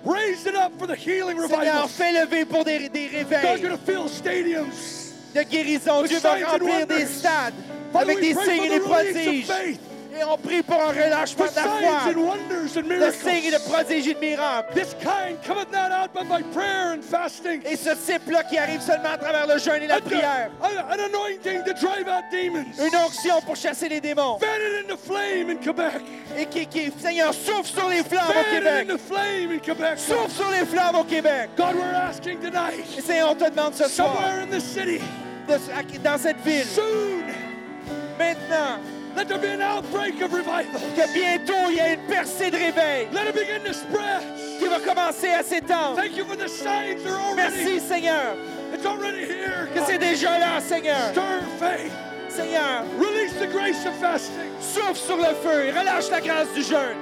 raise it up for the healing Seigneur, revival. fais lever pour des, des God's réveils going to fill stadiums. de guérison. Dieu va and remplir des stades Father, avec des signes et des prodiges. Et on prie pour un relâchement de la foi, and wonders and de signes et de prodiges et de miracles. This kind cometh not out but by prayer and fasting. Et ce type-là qui arrive seulement à travers le jeûne et la prière. Une onction pour chasser les démons. Et qui, qui, Seigneur, souffle sur les flammes au Québec. Souffle sur les flammes au Québec. God, we're asking tonight, Et Seigneur, on te demande ce soir, dans cette ville, maintenant, let there be an outbreak of revival. que bientôt il y ait une percée de réveil Let it begin to spread. qui va commencer à s'étendre. Thank you for the signs are already. Merci, Seigneur, It's already here. que c'est déjà là, Seigneur. Stir faith. Seigneur, Release the grace of fasting. souffle sur le feu et relâche la grâce du jeûne.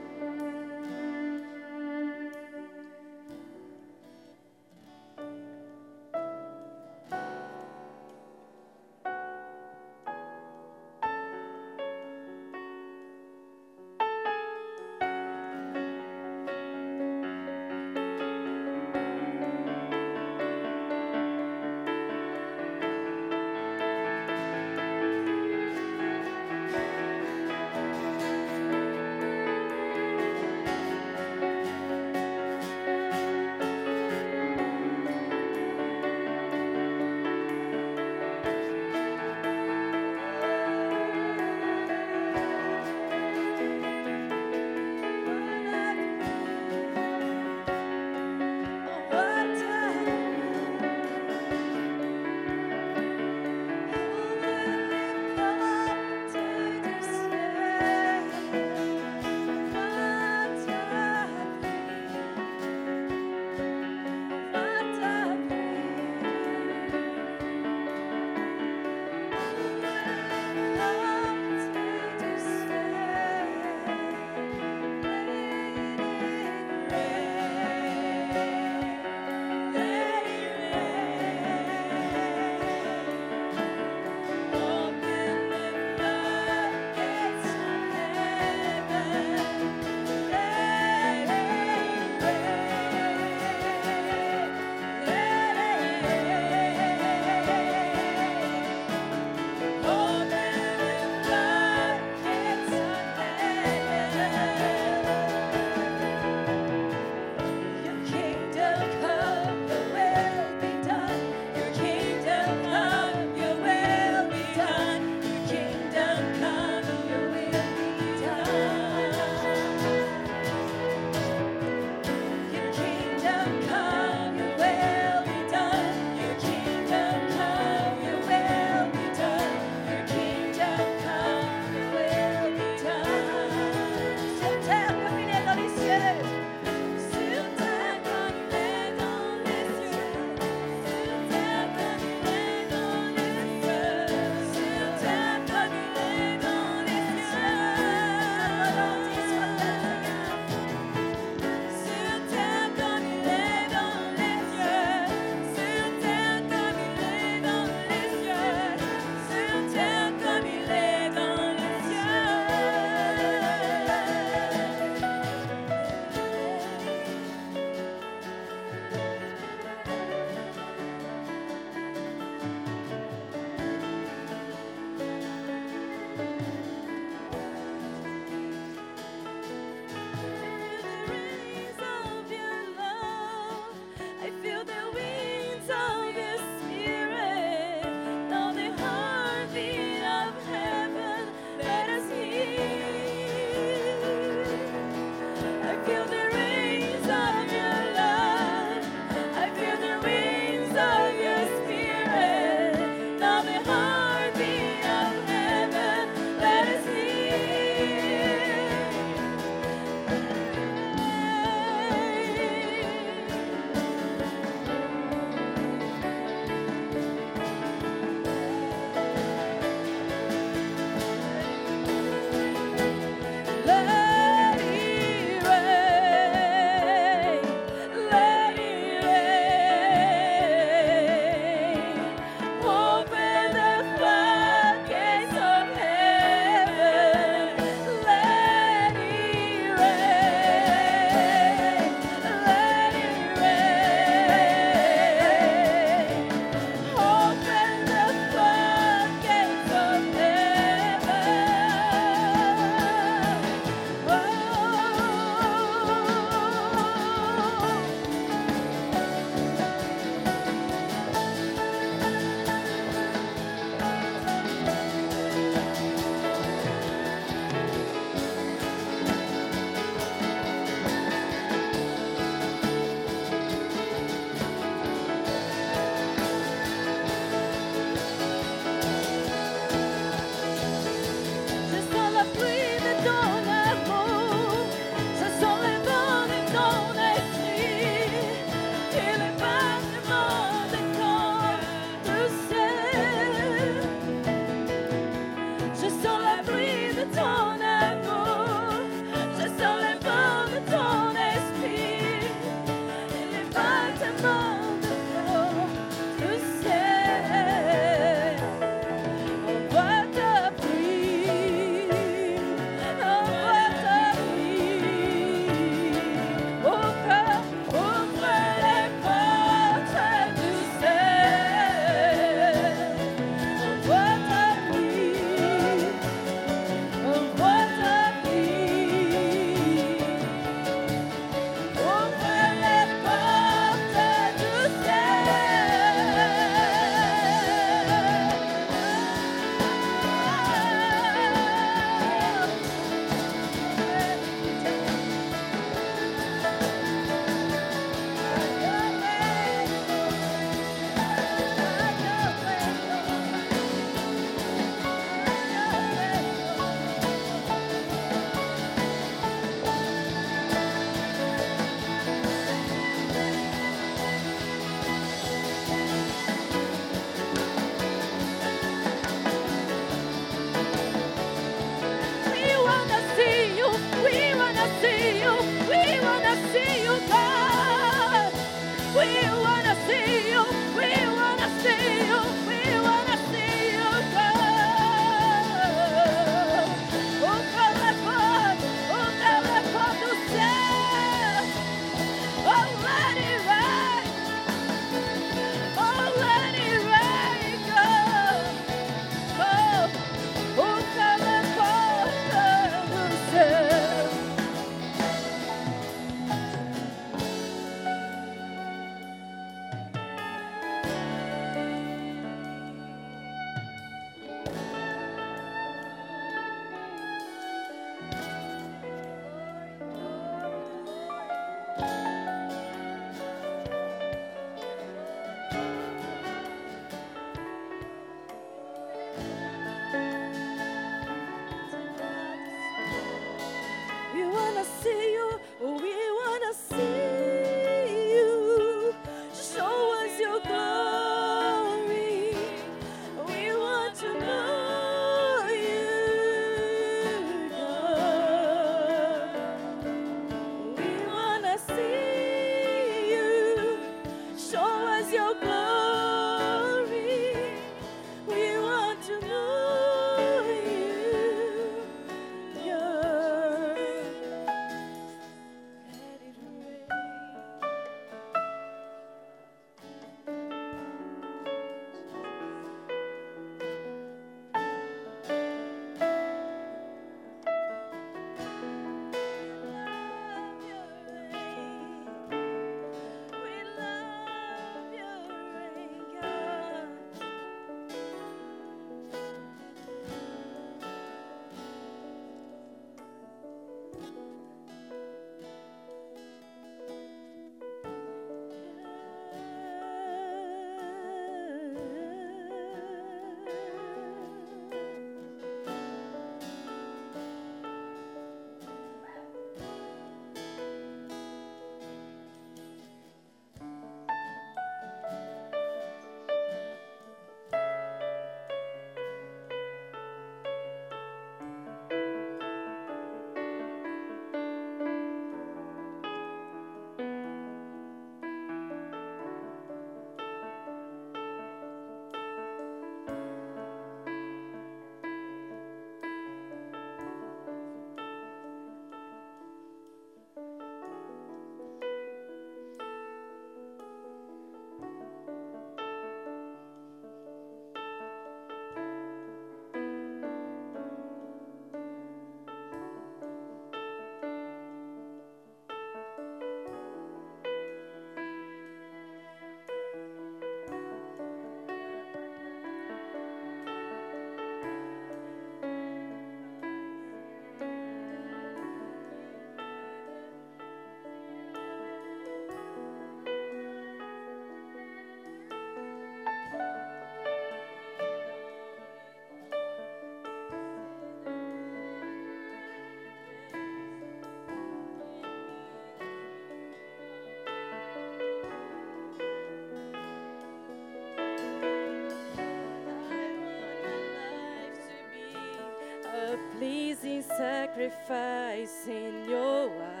sacrifice in your.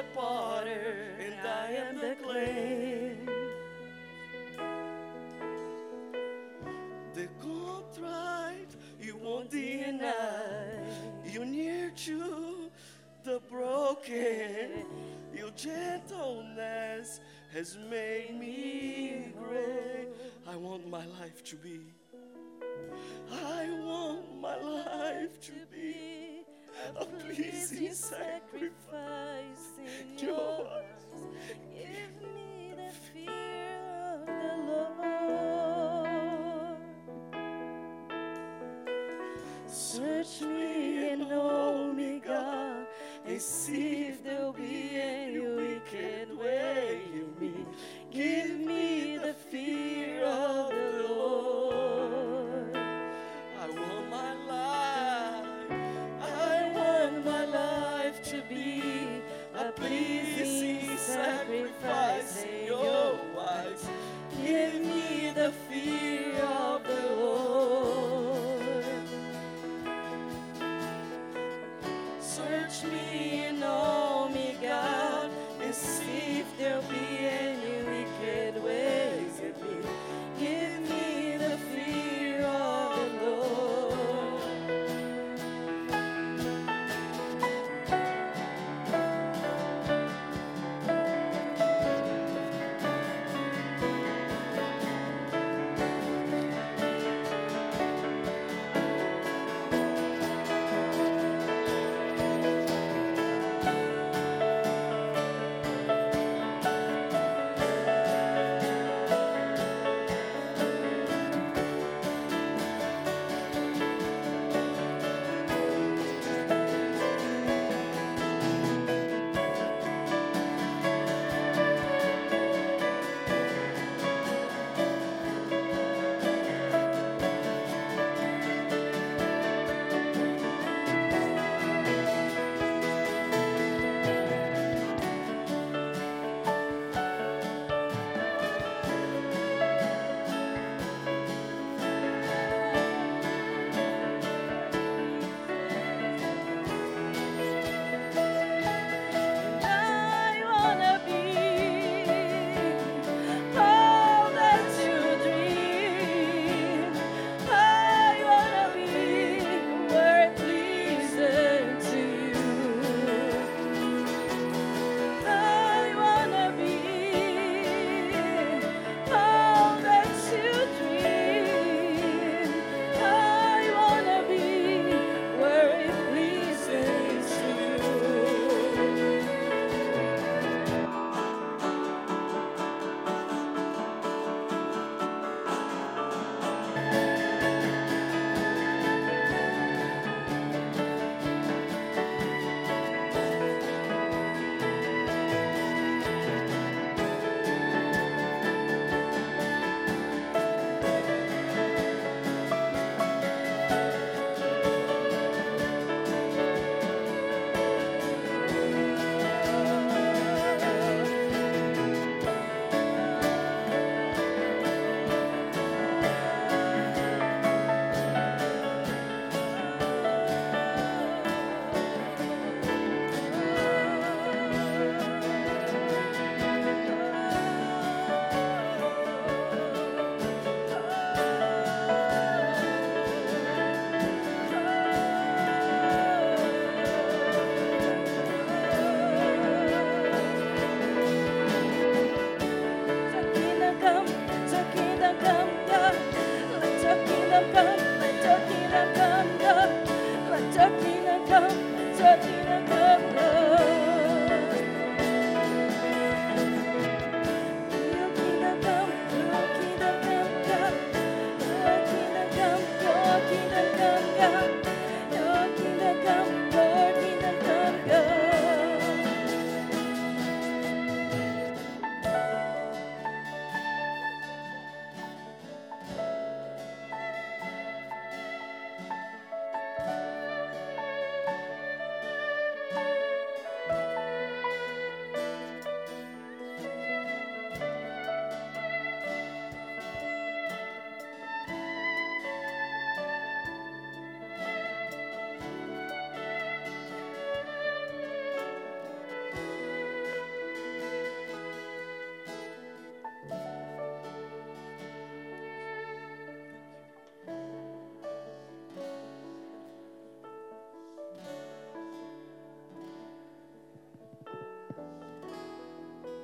the potter and I am the clay. The contrite you won't deny. You near to the broken. Your gentleness has made me great. I want my life to be. I want my life to be a pleasing sacrifice. Search me and know me, God, and see.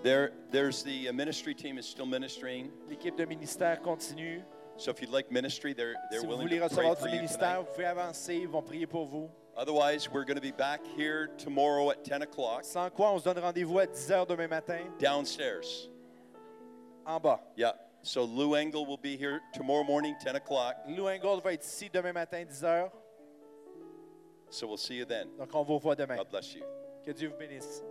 There, there's the uh, ministry team is still ministering. L'équipe de ministère continue. So if you'd like ministry, they're, they're Si vous willing voulez to pray recevoir for du you ministère, tonight. vous pouvez avancer, ils vont prier pour vous. Otherwise, we're going to be back here tomorrow at 10 o'clock Sans quoi, on se donne rendez-vous à 10 h demain matin, downstairs. en bas. Yeah. So Lou Engel will be here tomorrow morning, 10 o'clock. Lou Engold va être ici demain matin, 10 h. So we'll see you then. Donc, on vous revoit demain. God bless you. Que Dieu vous bénisse.